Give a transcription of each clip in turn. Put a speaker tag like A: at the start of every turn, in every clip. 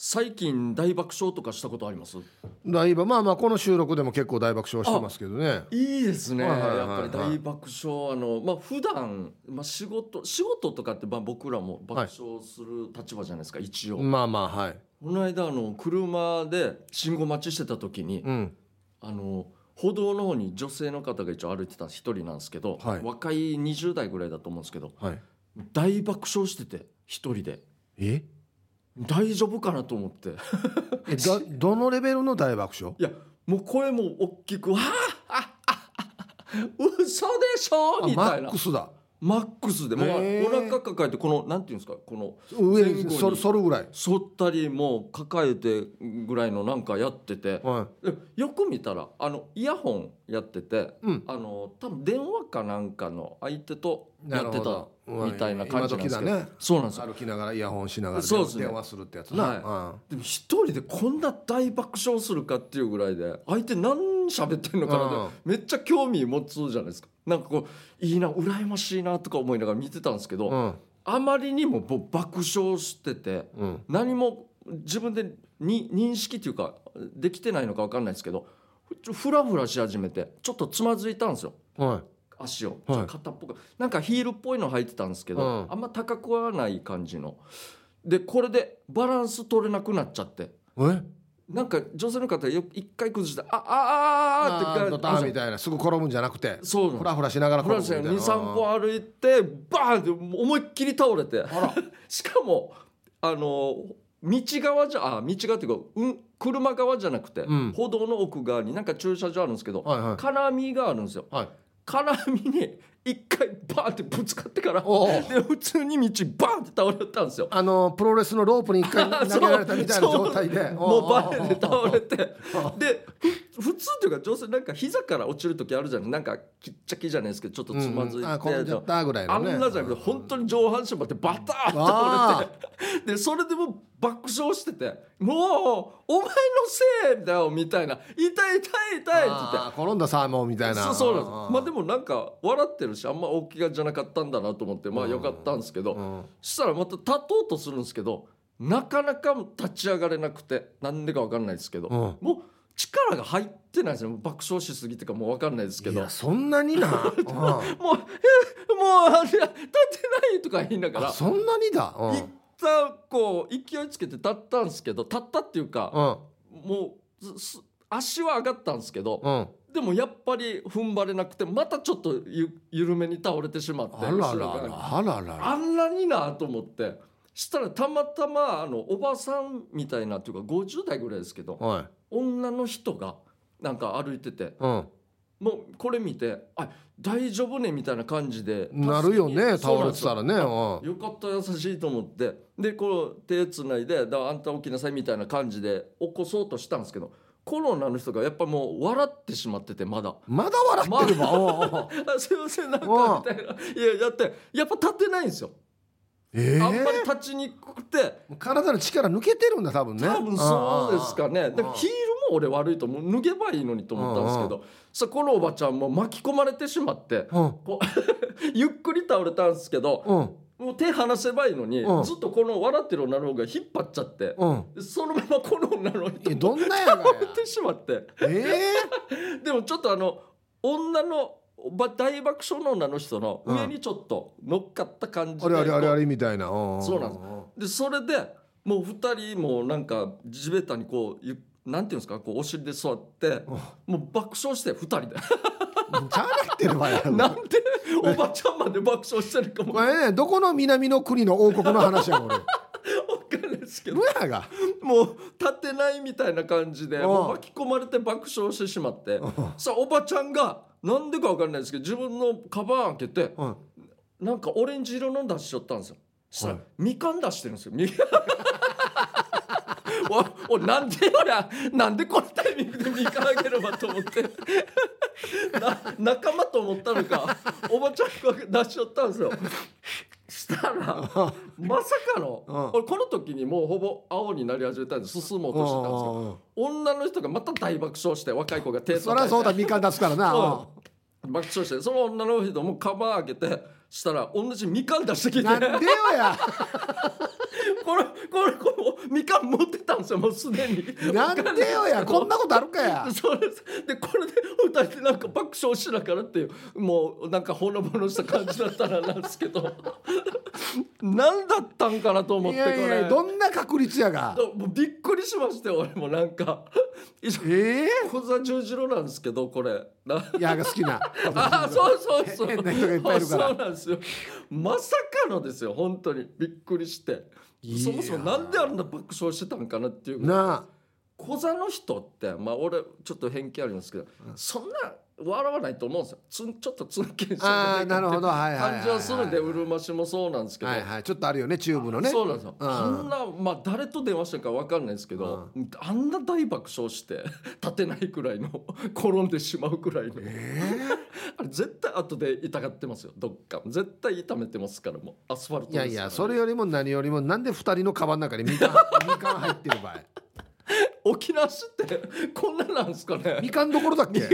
A: 最近大爆笑とかしたことあります？
B: だいぶまあまあこの収録でも結構大爆笑してますけどね。
A: いいですね、
B: はいはいはいはい。
A: やっぱり大爆笑。あのまあ普段まあ仕事仕事とかってまあ僕らも爆笑する立場じゃないですか、一応、
B: まあまあはい。
A: この間あの車で信号待ちしてた時に、
B: うん。
A: あの歩道の方に女性の方が一応歩いてた一人なんですけど、
B: はい。
A: 若い20代ぐらいだと思うんですけど
B: はい。
A: 大爆笑してて一人で。
B: え？
A: 大丈夫かなと思って。
B: えだどのレベルの大爆笑？
A: いやもう声も大きく「わああ嘘でしょ」みたいな。
B: ックスだ。
A: マックスで。もうお腹抱えてこのなんていうんですか？この
B: 上
A: に
B: にそ反るぐらい。
A: 反ったりもう抱えてぐらいのなんかやってて。
B: は
A: でよく見たらあのイヤホンやってて
B: うん。
A: あの多分電話かなんかの相手とやってたみたいな感じなんですけど。
B: ね。
A: そうなんですよ。
B: 歩きながらイヤホンしながら
A: そうですね。
B: 電話するってやつな、
A: はでも一人でこんな大爆笑するかっていうぐらいで相手何喋ってんのかなってめっちゃ興味持つじゃないですか。なんかこういいな羨ましいなとか思いながら見てたんですけど、
B: うん。うん
A: あまりにも爆笑してて
B: うん。
A: 何も自分でに認識っていうかできてないのか分かんないですけどちょフラフラし始めてちょっとつまずいたんですよ。
B: は
A: 足を、
B: はい。
A: ちょっぽくなんかヒールっぽいの履いてたんですけど、
B: うん。
A: あんま高くはない感じの。でこれでバランス取れなくなっちゃって。
B: いえ？
A: なんか女性の方よ一回崩して「ああああ」って
B: あタンみたいなすぐ転ぶんじゃなくて
A: そう。
B: フラフラしながら転ぶみたいな。
A: ンス23歩歩いてバーンって思いっきり倒れて。しかもあの道側じゃあ道側っていうか、うん、車側じゃなくて、
B: うん。
A: 歩道の奥側になんか駐車場あるんですけど、
B: はいはい。
A: 金網があるんですよ。
B: はい
A: 絡みに一回バーンってぶつかってからで普通に道バーンって倒れたんですよ。
B: あのプロレスのロープに一回 投げられたみたいな状態で。
A: もうバレーで倒れ
B: て。
A: てでふ普通っていうか女性なんか膝から落ちる時あるじゃないなんかきっちゃきじゃないですけどちょっとつまずいて、
B: あ転ん
A: あんなじゃなくて本当に上半身までバターッと倒れてでそれでもう爆笑してて「もうお前のせいだよ」みたいな「痛い痛い痛い」って言って。
B: 転んだサーモンみたいな。
A: そうそうなんです。まあでもなんか笑ってるしあんま大きがじゃなかったんだなと思ってまあよかったんですけど、
B: うん。
A: そしたらまた立とうとするんですけどなかなか立ち上がれなくてなんでか分かんないですけど、
B: うん。
A: もう力が入ってないですよ爆笑しすぎてかもう分かんないですけど。
B: いやそんなにな。うん。
A: もう「えもう立てない」とか言いながら
B: あそんなにだ。うん。
A: 一旦こう勢いつけて立ったんですけど立ったっていうかもう足は上がったんですけど、でもやっぱり踏ん張れなくてまたちょっとゆ緩めに倒れてしまって
B: あらららあららら
A: あんなになと思って。したらたまたまあのおばさんみたいなっていうか50代ぐらいですけど
B: はい。
A: 女の人がなんか歩いてて
B: うん。
A: もうこれ見て「あ大丈夫ね」みたいな感じで
B: なるよね倒れてたらねうん
A: よ。かった優しいと思って。でこう手つないで「だあんた起きなさい」みたいな感じで起こそうとしたんですけどコロナの人がやっぱもう笑ってしまっててまだ。
B: まだ笑ってるわおうおう「
A: あすいませんなんか」みたいな「いややってやっぱ立てないんですよ、
B: え
A: あんまり
B: え
A: 立ちにくくて。
B: 体の力抜けてるんだ多分ね。
A: 多分そうですかね。
B: ああ
A: でヒールも俺悪いと思う。脱げばいいのにと思ったんですけど。さこのおばちゃんも巻き込まれてしまって。
B: うん。
A: こう ゆっくり倒れたんですけど。
B: うん
A: もう手離せばいいのに、
B: うん。
A: ずっとこの笑ってる女の方が引っ張っちゃって、
B: うん。
A: でそのままこの女の人
B: え
A: も
B: どんなやがや？
A: 倒れてしまって。
B: え
A: でもちょっとあの女のば大爆笑の女の人の上にちょっと乗っかった感じ
B: えあれあれあれあ
A: れ
B: れみたいな。
A: そうなんです。でそれでもう二人もなんか地べたにこうゆなんていうんですか？こうお尻で座ってもう爆笑して二人で。
B: ちゃうなってるわや
A: なんで？おばちゃんまで爆笑してるかも。
B: これねどこの南の国の王国の話や
A: ん ないですけど。もう立てないみたいな感じで
B: う。ん
A: もう巻き込まれて爆笑してしまって。さあおばちゃんがなんでかわかんないですけど自分のカバン開けて
B: うん。
A: なんかオレンジ色の出しちゃったんですよ。そしみかん出してるんですよ。みおおなんで俺はなんでこのタイミングでみかんあげればと思って。な仲間と思ったのか。おばちゃんが出しちゃったんですよ。したらまさかの、
B: うん。
A: 俺この時にもうほぼ青になり始めたんで進もうとしてたんですよ。女の人がまた大爆笑して若い子が手
B: そりゃそうだみかん出すからな。
A: 爆笑してその女の人もカバン開けてしたら同じみかん出してきて。
B: なんでよや
A: これこれこれみかん持ってたんですよもうすでに。
B: なんでよやこんなことあるかや。
A: そうです。でこれで二人でなんか爆笑しながらっていうもうなんかほのぼのした感じだったらなんですけど。何だったんかなと思っ
B: い
A: てこれ。
B: どんな確率やが。
A: もうびっくりしましたよ俺もなんか。
B: ええ
A: 小座十字路なんですけどこれ。ない
B: やが好きな。
A: あそうそうそう。
B: 変な人がいっぱいいるから。
A: そうなんですよ。まさかのですよ本当に。びっくりしてそもそもなんであんな爆笑してたんかなっていう
B: なあ。
A: 小座の人ってまあ俺ちょっと偏見ありますけど、そんな笑わないと思うんですよ。つんちょっとつんけんし
B: あーなるほど。はい
A: 感じはするんでうるま市もそうなんですけど、
B: はいはい。ちょっとあるよねチューブのね。
A: そうなんですよ、
B: うん。
A: あんなまあ誰と電話したか分かんないですけど、あんな大爆笑して 立てないくらいの 転んでしまうくらいの、あれ絶対後で痛がってますよ。どっか。絶対痛めてますからもうアスファルト
B: いやいやそれよりも何よりもなんで二人のカバンの中にみかんみかん入ってる場合
A: 沖縄市ってこんななんですかね？
B: みかんどころだっけ？
A: いや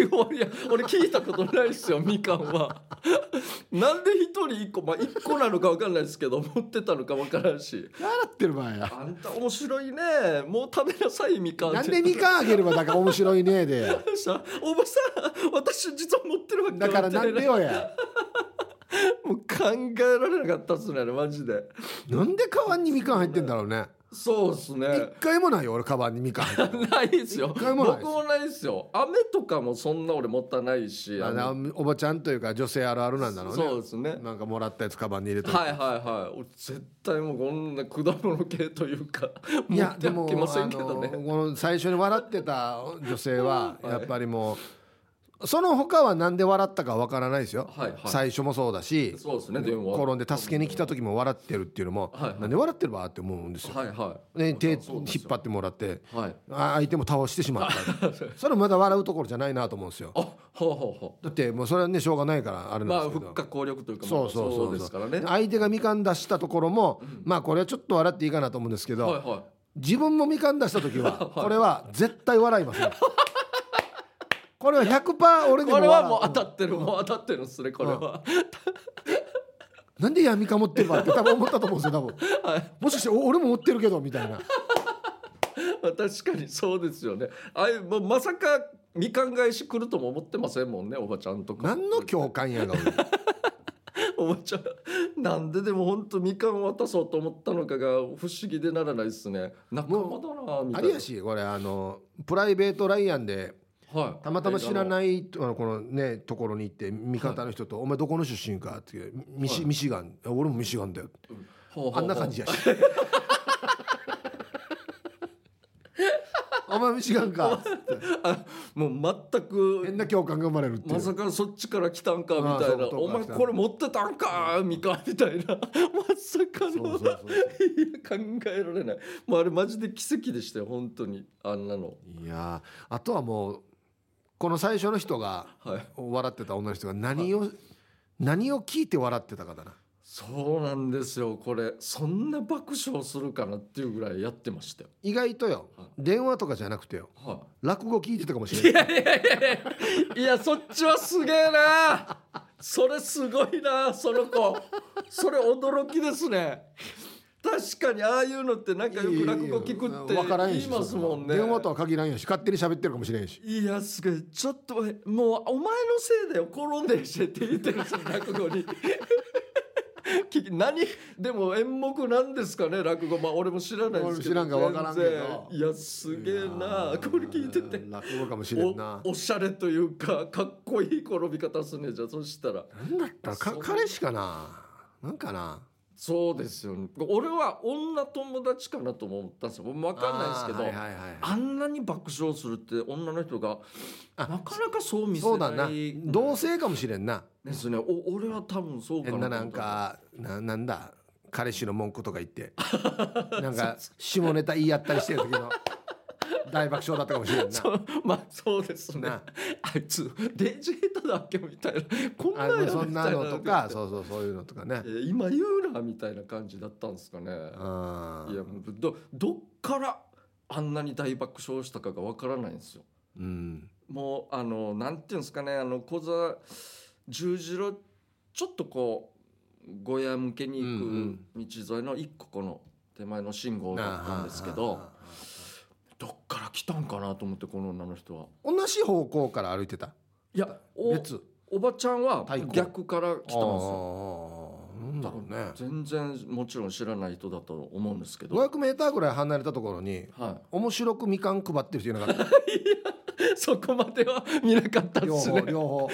A: 俺聞いたことないですよみかんは。なんで一人一個まあ一個なのか分かんないですけど持ってたのか分からんし。
B: 習ってる場合や。
A: あんた面白いね。もう食べなさいみかん
B: なんでみかんあげればだから面白いねで。
A: さおばさん私実は持ってるわけ
B: だからなんでよや。
A: もう考えられなかったっすねマジで。
B: なんでカバンにみかん入ってんだろうね
A: そうっすね。
B: 一回もないよ俺カバンにみかん
A: ないですよ。
B: 一回もないです。
A: 僕もないですよ。飴とかもそんな俺持たないし。
B: おばちゃんというか女性あるあるなんだろうね。
A: そうですね。
B: なんかもらったやつカバンに入れて。
A: はいはいはい。俺絶対もうこんな果物系というか
B: い
A: 持っては
B: やでも
A: きませんけどね。
B: この最初に笑ってた女性は
A: はい。
B: やっぱりもうその他はなんで笑ったかわからないですよ、
A: はいはい。
B: 最初もそうだし
A: そうですね
B: 転んで助けに来た時も笑ってるっていうのも、
A: はい。はい
B: なんで笑ってるわって思うんですよ、
A: はいは
B: で手引っ張ってもらって
A: はい。
B: あ相手も倒してしまった。それまだ笑うところじゃないなと思うんですよ。
A: あほうほうほ
B: だってもうそれはねしょうがないからあれ
A: うまあ
B: なんですけど、
A: 復活効力というか
B: そうそうそう
A: ですからね。
B: 相手がみかん出したところも、まあこれはちょっと笑っていいかなと思うんですけど、
A: はいはい。
B: 自分もみかん出した時は これは絶対笑いますねこれは100%俺でも
A: これはもう当たってるもう当たってるんですねこれは。
B: なんでやみかん持ってるわって多分思ったと思うんですよ多分。
A: はい。
B: もしかしてお俺も持ってるけどみたいな。
A: ま あ確かにそうですよね。あいもうまさかみかん返し来るとも思ってませんもんねおばちゃんとか。
B: 何の共感やが俺
A: おばちゃんなんででも本当みかん渡そうと思ったのかが不思議でならないですね。仲間だなみたいな。
B: ありやしこれあのプライベートライアンで
A: はい。
B: たまたま知ら
A: い
B: ないあのこのねところに行って味方の人と「お前どこの出身か?」ってミシ,、
A: はい。
B: ミシガン。俺もミシガンだよ。あんな感じやし。お前ミシガンか。
A: あもう全く
B: 変な共感が生まれる
A: まさかそっちから来たんかみたいな。お前これ持ってたんかみかん。みたいな。まさかの。考えられない。もうあれマジで奇跡でしたよ本当に。あんなの。
B: いやーあとはもうこの最初の人が
A: はい。
B: 笑ってた女の人が何を、何を聞いて笑ってたかだな。
A: そうなんですよ。これそんな爆笑するかなっていうぐらいやってましたよ。
B: 意外とよ。
A: はい。
B: 電話とかじゃなくてよ。
A: は
B: 落語聞いてたかもし
A: い、
B: れない。
A: いやいやいやいや。いやそっちはすげえな。それすごいなその子。それ驚きですね確かにああいうのってなんかよく落語聞くって言いますもんね。
B: 電話とは限らんやし勝手に喋ってるかもしれんし。
A: いやすごい。ちょっともうお前のせいだよ転んでしてって言ってるんですよ落語に。何？でも演目なんですかね落語。まあ俺も知らないですけど
B: 俺知らんから分からんけど。
A: いやすげえな。これ聞いてて。
B: 落語かもしれんな。
A: おおしゃれというかかっこいい転び方すねじゃあそしたら。
B: 何だったら彼氏かな？なんかな？
A: そうですよね。俺は女友達かなとも思ったんですよ。分かんないですけどあ,、
B: はいはいはい
A: んなに爆笑するって女の人がなかなかそう見せ
B: そうだな。同性かもしれんな。
A: ですね。お俺は多分そうかな
B: なんかななんだ？彼氏の文句とか言って。なんか下ネタ言い合ったりしてる時の大爆笑だったかもしれんな。
A: そうまあそうですね。
B: な
A: あ。いつデジヘットだっけ？みたいな。こんなんや
B: あそんなのとかそうそうそういうのとかね。
A: えー今言うなみたいな感じだったんですかね。
B: あ
A: いやもうどどっからあんなに大爆笑したかがわからないんですよ。
B: うん。
A: もうあのなんていうんですかねあの小座十字路ちょっとこう小屋向けに行く道沿いの一個この手前の信号だったんですけど来たんかなと思ってこの女の人は。
B: 同じ方向から歩いてた？
A: いやお
B: 別
A: おばちゃんは逆から来たんですよ。
B: なんだろうね。
A: 全然もちろん知らない人だと思うんですけど、
B: 500メーターぐらい離れたところに
A: は
B: 面白くみかん配ってる人いなかった。
A: い、そこまでは見なかったで
B: 両
A: すね。
B: 方両方。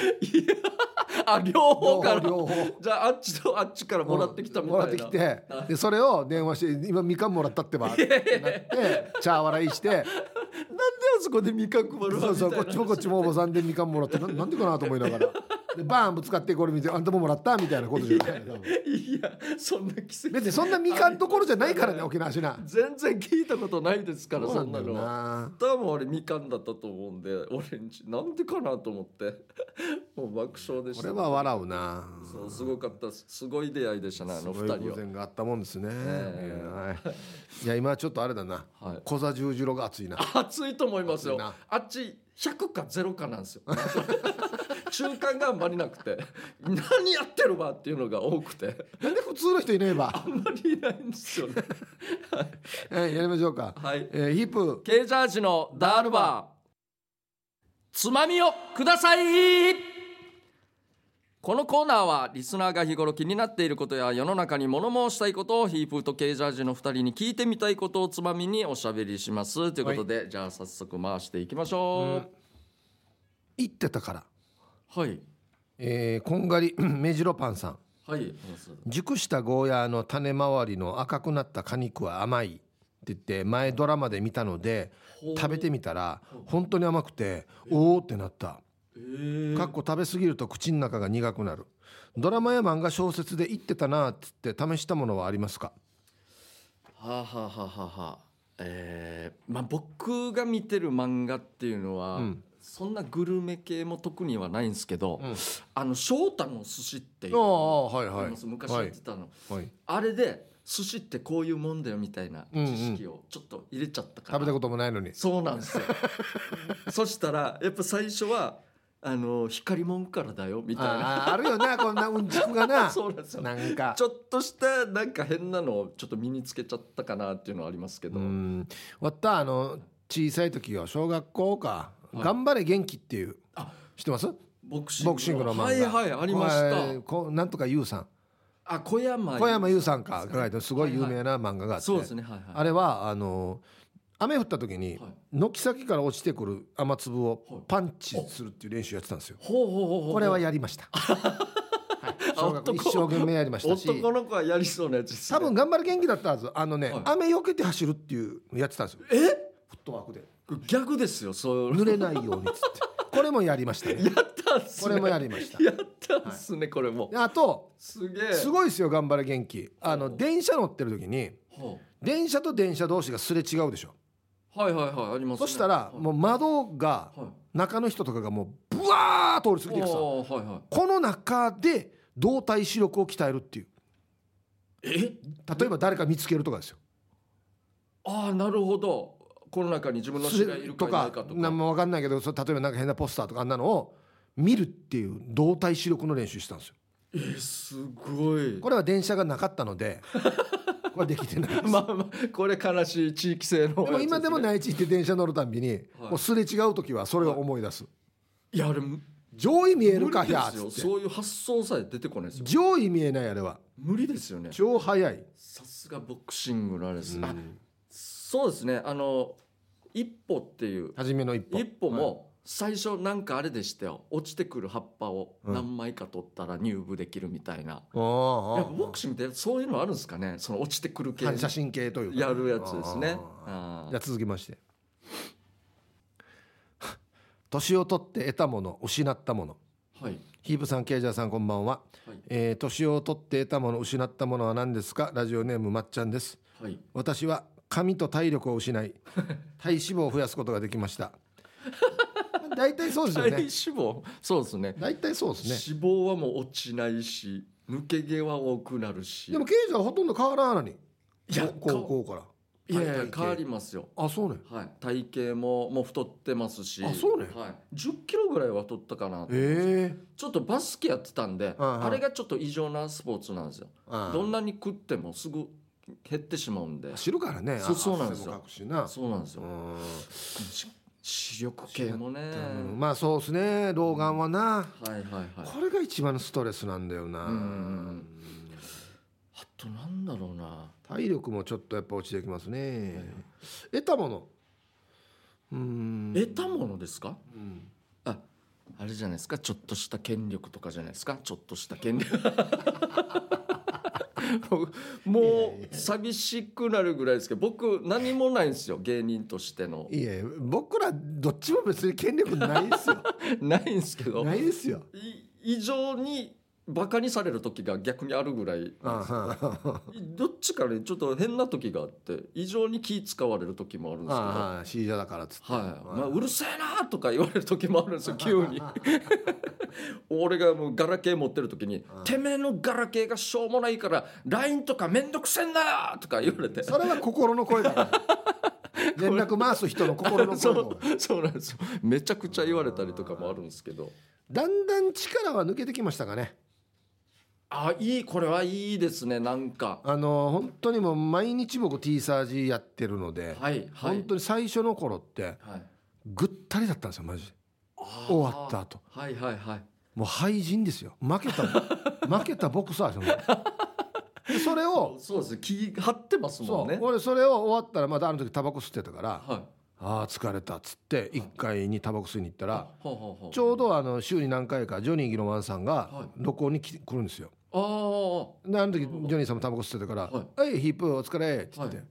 A: あ両
B: 両
A: 方からじゃああっちとあっちからもらってきたみたいな、
B: もらってきてでそれを電話して今みかんもらったってばってなって茶笑いして
A: あそこでみかん配るわ
B: そうそうこっちもこっちもおばさんでみかんもらってななんでかなと思いながら。でバーンぶつかってこれ見てあんたももらったみたいなことじゃない。
A: いやそんな奇跡。
B: 別にそんなみかんところじゃないからね沖縄市な
A: 全然聞いたことないですからそんな。のは。
B: な
A: 多分俺みかんだったと思うんでオレンジなんでかなと思って。もう爆笑でした。
B: これは笑うな。
A: そうすごかったです。すごい出会いでしたねあの
B: すごい偶
A: 二人は
B: 然があったもんですね、
A: ええ。
B: いやはい。いや今ちょっとあれだな。
A: はい。
B: 小座十字路が熱いな。
A: 熱いと思いますよ。あっち100か0かなんですよ 中間があんまりなくて。何やってるわっていうのが多くて。
B: なんで普通の人いねえば
A: あんまりいないんですよね。
B: はい。やりましょうか、
A: はい。
B: えーヒップ
A: ケージャージのダールバー。つまみをください。このコーナーはリスナーが日頃気になっていることや世の中に物申したいことをヒープーとケージャージの2人に聞いてみたいことをつまみにおしゃべりします。ということで、じゃあ早速回していきましょ
B: 言ってたから。
A: う、はい。
B: えーこんがり 目白パンさん。
A: はい。
B: 熟したゴーヤーの種周りの赤くなった果肉は甘いって言って前ドラマで見たので食べてみたら本当に甘くておおってなった。
A: えー。
B: かっこ食べ過ぎると口の中が苦くなる。ドラマや漫画小説で言ってたなって言って試したものはありますか？
A: はあ、はあはあはあはあ、えーまあ僕が見てる漫画っていうのは、
B: うん
A: そんなグルメ系も特にはないんですけど、
B: うん。
A: あの翔太の寿司っていう
B: ああはいはい。
A: 昔やってたの、
B: はい。
A: あれで寿司ってこういうもんだよみたいな
B: うんうん
A: 知識をちょっと入れちゃったから、
B: 食べたこともないのに。
A: そうなんですよ。そしたらやっぱ最初はあの光もんからだよみたいな。
B: あるよなこんなうんちくがな。
A: そうなんですよ。
B: なんか。
A: ちょっとしたなんか変なのをちょっと身につけちゃったかなっていうのはありますけ
B: う
A: ど、
B: んわったあの小さい時よ小学校か「頑張れ元気」っていう。
A: あ
B: 知ってます？
A: ボクシング
B: ボクシングの漫画。
A: はいはいありました、
B: こなんとか優さん。
A: あ小山
B: 小山優さんかが書いてるすごい有名な漫画があって、
A: そうですねはいはい。
B: あれはあの雨降った時に
A: はい。
B: 軒先から落ちてくる雨粒を
A: はい。
B: パンチするっていう練習やってたんですよ。これはやりました。はい、一生懸命やりましたし。
A: 男の子はやりそうなやつね、
B: 多分頑張る元気だったはず。あのね、
A: はい。
B: 雨よけて走るっていうのやってたんですよ。
A: え？
B: フットワークで
A: 逆ですよそう。
B: 濡れないようにっつって。これもやりましたね。
A: やったんすね。
B: これもやりました。
A: やったんすね、これも。
B: であと
A: すげえ。
B: すごいですよ頑張れ元気。あの電車乗ってる時に
A: は
B: 電車と電車同士がすれ違うでしょ。
A: あはいはいはいあります、ね、
B: そしたらもう窓が
A: はい。
B: 中の人とかがもうブワー通り過ぎていくさ
A: はいはい。
B: この中で動体視力を鍛えるっていう。
A: え？
B: 例えば誰か見つけるとかですよ。
A: ああなるほどこの中に自分の知り合いいるか
B: と
A: いない
B: か
A: か。とか
B: なんも分かんないけどそ例えばなんか変なポスターとかあんなのを見るっていう動体視力の練習したんですよ。
A: えーすごい。
B: これは電車がなかったので これできてないです。
A: まあまあこれ悲しい地域性の
B: でも今でも
A: い
B: 内地行って電車乗るたんびに、
A: はい。
B: こうすれ違う時はそれを思い出す、
A: いやあれ無
B: 上位見えるか
A: 理
B: ひゃ
A: ですよ
B: ーっつって。
A: そういう発想さえ出てこないですよ。
B: 上位見えないあれは。
A: 無理ですよね。
B: 超速い、
A: さすがボクシングのあれです、
B: うん。
A: あそうですね。あの一歩っていう。
B: 初めの一歩。
A: 一歩も最初なんかあれでしたよ。落ちてくる葉っぱを何枚か取ったら入部できるみたいな、
B: ああ
A: やっぱボクシングってそういうのあるんですかね。その落ちてくる系。
B: 反射神経というか。
A: やるやつですね。
B: じゃあ続きまして。年を取って得たもの失ったもの。
A: はい。
B: ヒープさんケイジャーさんこんばんは、
A: はい。
B: えー年を取って得たもの失ったものは何ですか？ラジオネームまっちゃんです。
A: はい。
B: 私は髪と体力を失い 体脂肪を増やすことができました。大体そうですよ
A: 体脂
B: ね
A: 肪？そうですね。
B: 大体そうですね。
A: 脂肪はもう落ちないし抜け毛は多くなるし。
B: でもケイジャーはほとんど変わらんのに。
A: いや
B: 高校から。
A: いやいや変わりますよ。
B: あそうね。
A: はい。体型ももう太ってますし。
B: あそうね。
A: はい、10キロぐらいは取ったかな
B: ええ。
A: ちょっとバスケやってたんで、
B: はいはい。
A: あれがちょっと異常なスポーツなんですよ。
B: あ。
A: どんなに食ってもすぐ減ってしまうんで。
B: 知るからね。
A: そうそうなんですよ。そうなんですよ、視力系もね、
B: うんまあそうですね。老眼はな。
A: はいはいはい。
B: これが一番のストレスなんだよな。
A: あとなんだろうな。
B: 体力もちょっとやっぱ落ちてきますね。得たもの。うん。
A: 得たものですか？
B: うん
A: ああれじゃないですか。ちょっとした権力とかじゃないですか。ちょっとした権力。もう寂しくなるぐらいですけど僕何もないんですよ。芸人としての。
B: いえ僕らどっちも別に権力ないですよ。
A: ないんですけど。
B: ないですよ。
A: い異常にバカにされる時が逆にあるぐらい。どっちかねちょっと変な時があって異常に気使われる時もあるんですけど。
B: あはシージャだからっつって。
A: はい、まあ、うるせえなとか言われる時もあるんですよ急に。俺がもうガラケー持ってる時に「てめえのガラケーがしょうもないから LINE とかめんどくせえんだよ!」とか言われて。
B: それは心の声だから。連絡回す人の心の
A: そ
B: 声の
A: うそうなんですよ。めちゃくちゃ言われたりとかもあるんですけど。
B: だんだん力は抜けてきましたかね
A: あいいこれはいいですねなんか。
B: あの本当にもう毎日僕 T サージやってるので、
A: はいはい。
B: 本当に最初の頃って
A: はい。
B: ぐったりだったんですよマジで。終わった後。
A: はいはいはい。
B: もう廃人ですよ。負けた 負けたボクサーでそれを
A: そうです気張ってますもんね。
B: 俺それを終わったらまだあの時タバコ吸ってたから
A: はい。
B: ああ疲れたっつって1階にタバコ吸いに行ったらちょうどあの週に何回かジョニー・ギロマンさんが
A: はい。
B: 録音に来来るんですよ
A: ああ
B: の時ジョニーさんもタバコ吸ってたから
A: は「
B: はい、ヒップお疲れ」って。言って、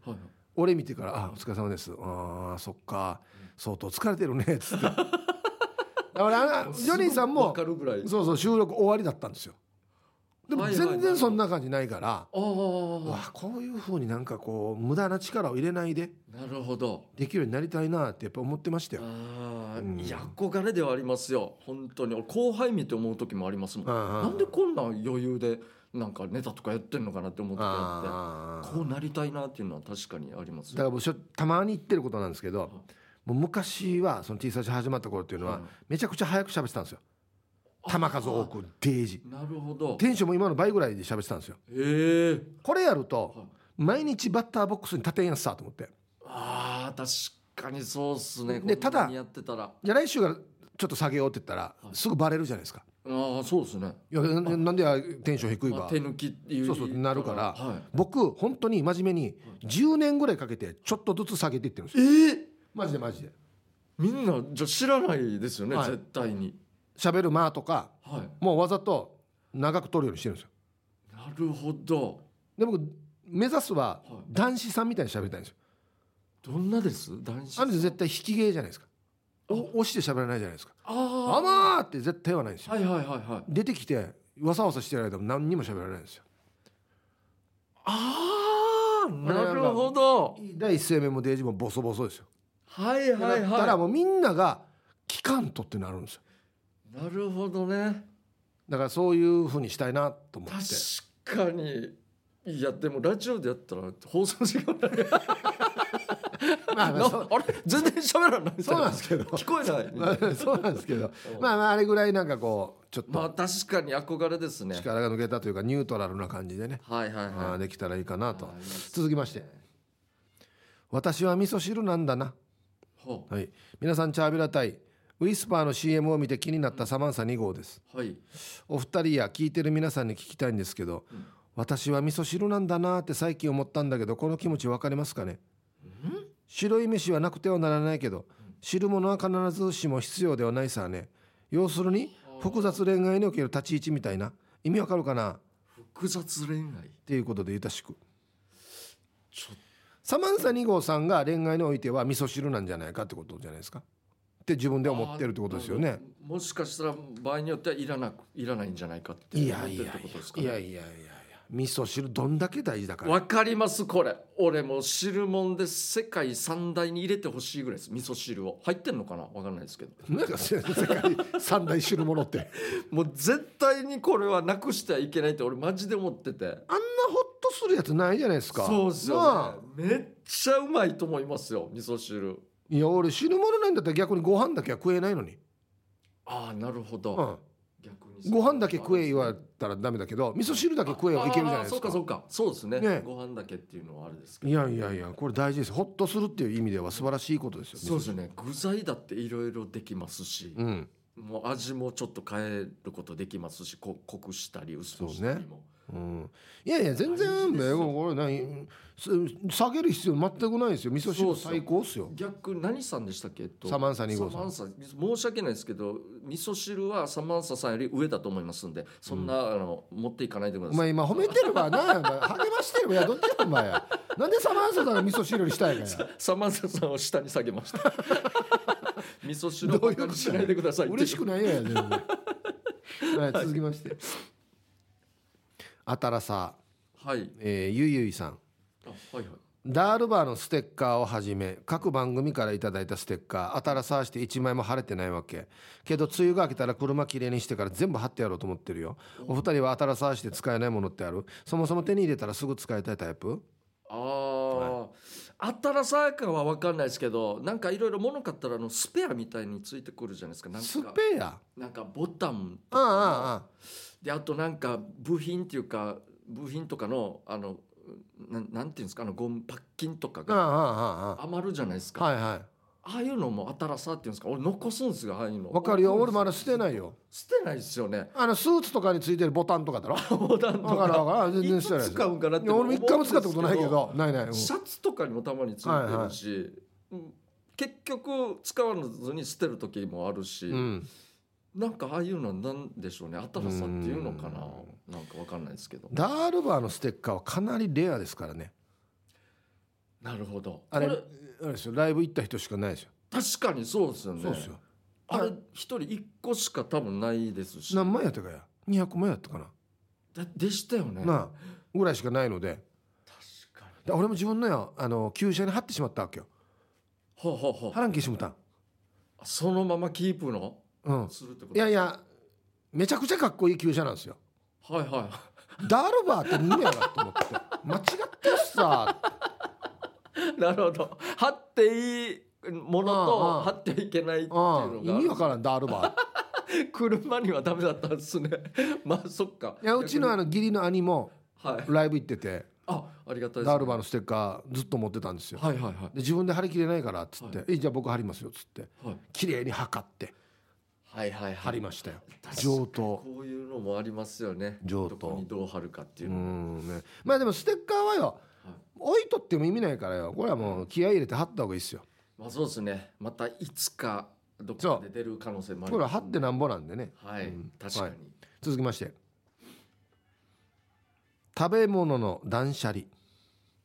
B: 俺見てから「あお疲れ様です」「ああそっか。相当疲れてるね」っつって。だからジョニーさんもそうそう収録終わりだったんですよでも
A: はいはい
B: 全然そんな感じないから。
A: ああ。
B: わこういうふうになんかこう無駄な力を入れないで。
A: なるほど。
B: できるようになりたいなってやっぱ思ってましたよ。うん。
A: いや憧れではありますよ。本当に。俺後輩見て思う時もありますもん、
B: な
A: なんでこんな余裕でなんかネタとかやってんのかなって思って。て
B: あー。
A: こうなりたいなっていうのは確かにあります
B: だから僕たまに言ってることなんですけどもう昔はその T サージ始まった頃っていうのは
A: はい
B: めちゃくちゃ早く喋ってたんですよ球数多くデージ
A: なるほど。
B: テンションも今の倍ぐらいで喋ってたんですよ。
A: へえ
B: これやると
A: はい。
B: 毎日バッターボックスに立てんやつさと思って。
A: あー確かにそうっすね。
B: でただ
A: やってたら。
B: じゃあ来週からちょっと下げようって言ったら
A: はい。
B: すぐバレるじゃないですか。
A: ああそうですね。
B: いやななんでやテンション低いわ
A: まあ手抜きっていう
B: そうそうなるから。
A: はい。
B: 僕本当に真面目に10年ぐらいかけてちょっとずつ下げていってるんですよ。
A: えー、
B: マジでマジで。
A: みんなじゃあ知らないですよね、
B: はい。
A: 絶対に
B: 喋る間とか
A: はい。
B: もうわざと長く取るようにしてるんですよ。
A: なるほど。
B: で僕目指すは
A: はい。
B: 男子さんみたいに喋りたいんですよ。
A: どんなです？男子
B: あれ絶対引き芸じゃないですか。お押して喋らないじゃないですか「あ
A: あ
B: まー!」って絶対言わないんですよ。
A: あはいはいはいはい。
B: 出てきてわさわさしてる間も何にも喋られないんですよ。
A: ああなるほど。
B: 第一声目もデージもボソボソですよ。
A: はいはい
B: だったら
A: は
B: もうみんなが聞かんとってなるんですよ。
A: いなるほどね。
B: だからそういうふうにしたいなと思って。
A: 確かに。いやでもラジオでやったら放送時間ない。な
B: まあま あ
A: れ？全然喋らない
B: そうなんですけど。
A: 聞こえない
B: そうなんですけど。まあまああれぐらいなんかこうちょっ
A: まあ
B: と
A: 確かに憧れですね。
B: 力が抜けたというかニュートラルな感じでね。
A: はいはい
B: あ
A: はい。
B: ーできたらいいかなと。続きまして。私は味噌汁なんだな。
A: ほ
B: はい。皆さんチャービラ隊ウィスパーの CM を見て気になったサマンサ2号です。
A: うはい。
B: お二人や聞いてる皆さんに聞きたいんですけど、
A: うん。
B: 私は味噌汁なんだなって最近思ったんだけどこの気持ちわかりますかね？白い飯はなくてはならないけど汁物は必ずしも必要ではないさね。要するに複雑恋愛における立ち位置みたいな。意味わかるかな？っ
A: 複雑恋愛？
B: ていうことでゆたしく。サマンサ2号さんが恋愛においては味噌汁なんじゃないかってことじゃないですか？って自分で思ってるってことですよね。
A: もしかしたら場合によってはいらなくいらないんじゃないかってってことですかね。
B: いやいやいやいや味噌汁どんだけ大事だから。
A: わかりますこれ。俺もう汁もんで世界三大に入れてほしいぐらいです味噌汁を。入ってんのかな？わかんないですけど。
B: なんか世界三大汁物って。
A: もう絶対にこれはなくしてはいけないって俺マジで思ってて。
B: あんなホッとするやつないじゃないですか。
A: そうですよ
B: な
A: ねめっちゃうまいと思いますよ味噌汁
B: いや俺汁物なんだったら逆にご飯だけは食えないのに、
A: ああなるほど、
B: うん、
A: 逆に
B: ご飯だけ食え言われたらダメだけど味噌汁だけ食えはいけるじゃないですか。
A: そうかそうか。そうですね。
B: ね。
A: ご飯だけっていうのはあれですけど。
B: いやいやいやこれ大事です。ホッとするっていう意味では素晴らしいことですよ。
A: そうですね。具材だっていろいろできますし、
B: うん。
A: もう味もちょっと変えることできますしこ濃くしたり薄くしたりも、
B: うん、いやいや全然ねこれ何？す下げる必要全くないですよ。味噌汁最高っすよ。
A: 逆何さんでしたっけ、えっと
B: サマンサ2号さん
A: 申し訳ないですけど味噌汁はサマンサさんより上だと思いますんでそんな、あの持っていかないでください。
B: お前今褒めてればな。励ましてればいやどっちだお前。やなんでサマンサさんが味噌汁にしたいかや
A: サマンサさんを下に下げました。味噌汁をバカにしないでください
B: 嬉しくないや全然。はい続きましてあたらさ、
A: はい。
B: えー、ゆいゆいさん。
A: あはいはい。
B: ダールバーのステッカーをはじめ各番組からいただいたステッカーあたらさして1枚も貼れてないわけ。けど梅雨が明けたら車きれいにしてから全部貼ってやろうと思ってるよ。お。二人はあたらさして使えないものってある？そもそも手に入れたらすぐ使いたいタイプ？
A: ああ、あったらさかは分かんないですけどなんかいろいろ物買ったらあのスペアみたいについてくるじゃないですか。なん
B: ス
A: か
B: ペア？
A: なんかボタンと
B: ああ
A: か
B: ああ
A: であとなんか部品っていうか部品とかのあのなんなんていうんですかあのゴムパッキンとか
B: あああ
A: が
B: ああ
A: 余るじゃないですか、
B: あはいは
A: ああいうのもあたらさっていうんですか。俺残すんですよああいうの。
B: いわかるよ。俺まだ捨てないよ。
A: 捨てないですよね。
B: あのスーツとかについてるボタンとかだろ。
A: ボタンと
B: わかる
A: か
B: わかる全然
A: い
B: 捨てない
A: つ使うんかなって
B: 俺も一回も使ったことないけ
A: 思
B: ど。ないない、うん。
A: シャツとかにもたまについてるし、うん結局使わずに捨てる時もあるし、
B: うん、
A: なんかああいうのはなんでしょうね。あたらさっていうのかな。なんかわかんないですけど。
B: ダールバーのステッカーはかなりレアですからね。
A: なるほど。
B: あれ
A: こ
B: あれですよ。ライブ行った人しかないですよ。
A: 確かにそうですよね。
B: そうですよ。
A: あれ一人一個しか多分ないですし。
B: 何枚やったかや？200枚やったかな、
A: ででしたよね。
B: なあ。ぐらいしかないので。
A: 確かに。
B: だ俺も自分のやあの旧車に貼ってしまったわけよ。
A: ほうほうほう
B: 貼らんけしもたん
A: そのままキープの？
B: うん
A: するってこと？
B: いやいやめちゃくちゃかっこいい旧車なんですよ。
A: はいは
B: ダールバーって何やなと思って。間違ってるしさ。
A: いなるほど。貼っていいもの
B: ああああ
A: と貼ってはいけないっていう
B: 意味わからんダールバ
A: 車にはダメだったんですね。まあそっか。
B: ーいやうちのあの義理の兄も
A: はい。
B: ライブ行ってて
A: あありがたいです、ね、
B: ダールバーのステッカーずっと持ってたんですよ。
A: はいはいはい。
B: で自分で貼り切れないからっつって
A: は「
B: えじゃあ僕貼りますよ」っつって
A: はい。
B: 綺麗に測って
A: はいはいはい。
B: 貼りましたよ。上等。
A: こういうのもありますよね。
B: 上等。
A: どこにどう貼るかっていう
B: う
A: の。も、
B: んね。まあでもステッカーはよ
A: はい。
B: 置いとっても意味ないからよ。これはもう気合い入れて貼った方がいいですよ。
A: まあそうですね。またいつかどこかで出る可能性もあり
B: これは貼ってなんぼなんでね。
A: はい、
B: うん。
A: 確かに、
B: はい。続きまして。食べ物の断捨離。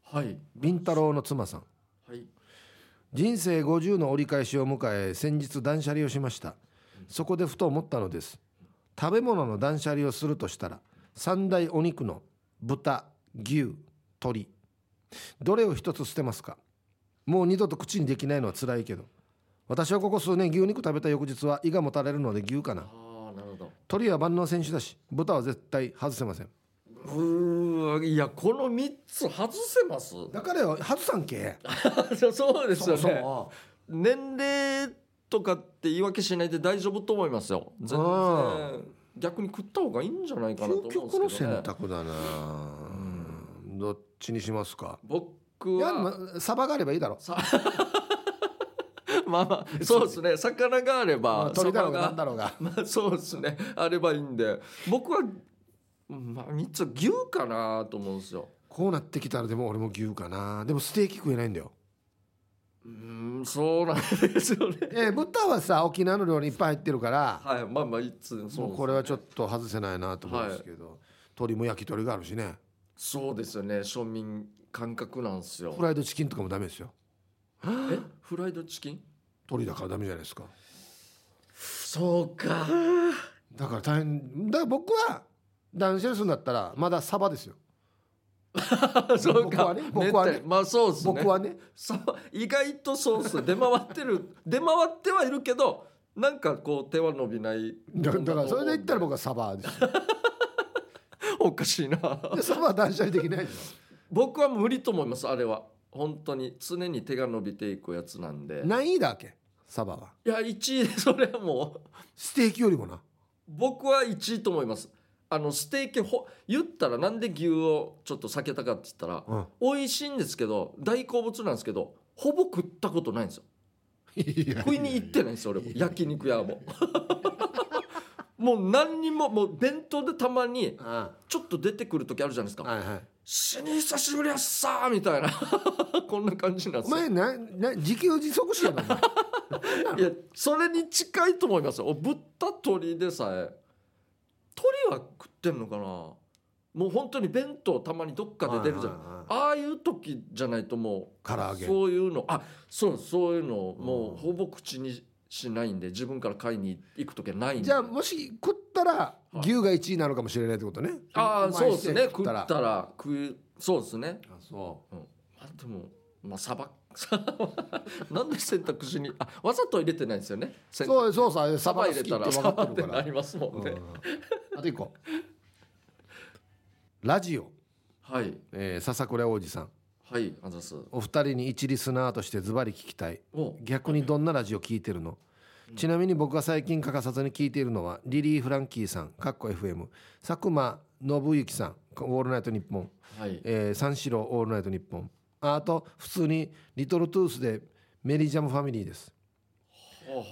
A: はい。
B: ビンタロウの妻さん。
A: はい。
B: 人生50の折り返しを迎え先日断捨離をしましたそこでふと思ったのです。食べ物の断捨離をするとしたら三大お肉の豚牛鶏どれを一つ捨てますか？もう二度と口にできないのは辛いけど。私はここ数年牛肉食べた翌日は胃がもたれるので牛かな。鳥は万能選手だし豚は絶対外せません。
A: うーいやこの3つ外せます？
B: だからよ外さんけ。
A: そうですよね。年齢とかって言い訳しないで大丈夫と思いますよ。全
B: う
A: 然。逆に食った方がいいんじゃないかなと思
B: 究
A: うん
B: 極の選
A: ですけどね。
B: 択だな。どっちにしますか？
A: 僕は。
B: まサバがあればいいだろ。
A: さ まあまあそうですね。魚があれば
B: 鳥だろうが
A: サバ
B: なんだろうが。
A: まあそうですね。あればいいんで。僕はまあ3つ牛かなと思うんですよ。
B: こうなってきたらでも俺も牛かな。でもステーキ食えないんだよ
A: うーんそうなんですよね。
B: えー豚はさ沖縄の料理いっぱい入ってるから
A: はいまあまあいつそう
B: これはちょっと外せないなと思うんですけど、鶏も焼き鳥があるしね。
A: そうですよね。庶民感覚なんですよ。
B: フライドチキンとかもダメですよ。
A: え？フライドチキン？
B: 鶏だからダメじゃないですか。
A: そうか。
B: だから大変だから僕は断捨離するんだったらまだサバですよ
A: そうか。
B: 僕はね僕はね
A: まあそうですね。
B: 僕はね。
A: さ意外とそうっす。出回ってる。出回ってはいるけどなんかこう手は伸びない。
B: だだからそれで言ったら僕はサバです。よ
A: おかしいな。
B: でサバは断捨離できないでし
A: 僕は無理と思いますあれは。本当に。常に手が伸びていくやつなんで。
B: 何位だっけサバは。い
A: や1位でそれはもう。
B: ステーキよりもな。
A: 僕は1位と思いますあのステーキほ言ったらなんで牛をちょっと避けたかって言ったら
B: うん。
A: 美味しいんですけど大好物なんですけどほぼ食ったことないんですよ。食いに行ってないんですよ俺も。焼肉屋も。もう何にももう弁当でたまに
B: あ
A: ちょっと出てくる時あるじゃないですか。
B: はいはい「
A: 死に久しぶりやっさー」みたいな。こんな感じなんですよ。
B: お前なな自給自足しやな
A: いやそれに近いと思いますよ。お豚鳥でさえ鳥は食ってんのかな？もう本当に弁当たまにどっかで出るじゃん、ああいう時じゃないともう
B: 唐揚げ。
A: そういうのあそうそういうのも
B: う
A: うんほぼ口にしないんで自分から買いに行く時はないんで。
B: じゃあもし食ったら
A: い。
B: 牛が1位になるかもしれないってことね。
A: ああそうですね。食
B: 食っ
A: ったたら食うそうですね。
B: あそ
A: う。ん、あでもまあサバ なんで選択肢にあわざと入れてないんですよね。
B: そうそうさ
A: サ
B: サバ
A: バ入れたらサバってなりますもんね、
B: うん。あと一個。ラジオ、
A: はい。
B: えー、笹倉王子さん。
A: はいあざす。
B: お二人に一リスナーとしてズバリ聞きたい。
A: お。
B: 逆にどんなラジオ聞いてるの、ちなみに僕が最近欠かさずに聞いているのはリリー・フランキーさんかっこ FM 佐久間信之さん「オールナイトニッポン」
A: はい。
B: えー三四郎オールナイトニッポンああと普通にリトルトゥースでメリージャムファミリーです。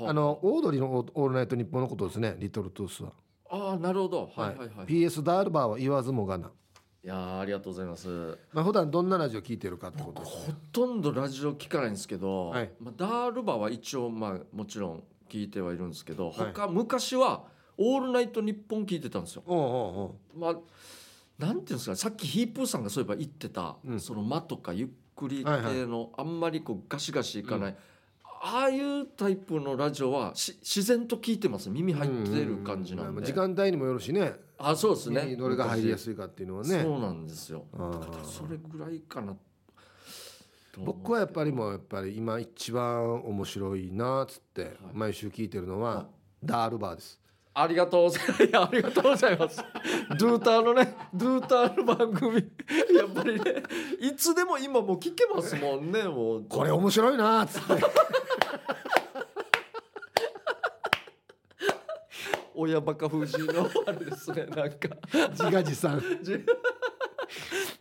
B: あのオードリーのオールナイトニッポンのことですねリトルトゥースは、
A: ああなるほど。はいはいはい、い、
B: PS ダールバーは言わずもがな。
A: やーありがとうございます。
B: まあ普段どんなラジオ聞いてるかってことです
A: ほとんどラジオ聞かないんですけど、
B: はい。
A: まあ、ダールバは一応まあもちろん聞いてはいるんですけど
B: はい。
A: 他、昔は「オールナイトニッポン」聞いてたんですよ。
B: おうおうおう。
A: まあなんていうんですかさっきヒープーさんがそういえば言ってた、
B: うん。
A: その間とかゆっくり系の、あんまりこうガシガシいかない、ああいうタイプのラジオはし自然と聞いてます。耳入ってる感じなんで、
B: う時間帯にもよるしね。
A: あそうですね。
B: どれが入りやすいかっていうのはね。
A: そうなんですよ。だからそれぐらいかな。
B: 僕はやっぱりもうやっぱり今一番面白いなっつって毎週聞いてるの
A: は
B: はダールバーです
A: ありがとうございます。いやありがとうございます。ドゥーターのね、ドゥーターの番組、やっぱりね、いつでも今もう聞けますもんね、もう。
B: これ面白いなっつって
A: 親バカ風神のあれですね、なんか。
B: 自画自賛
A: じ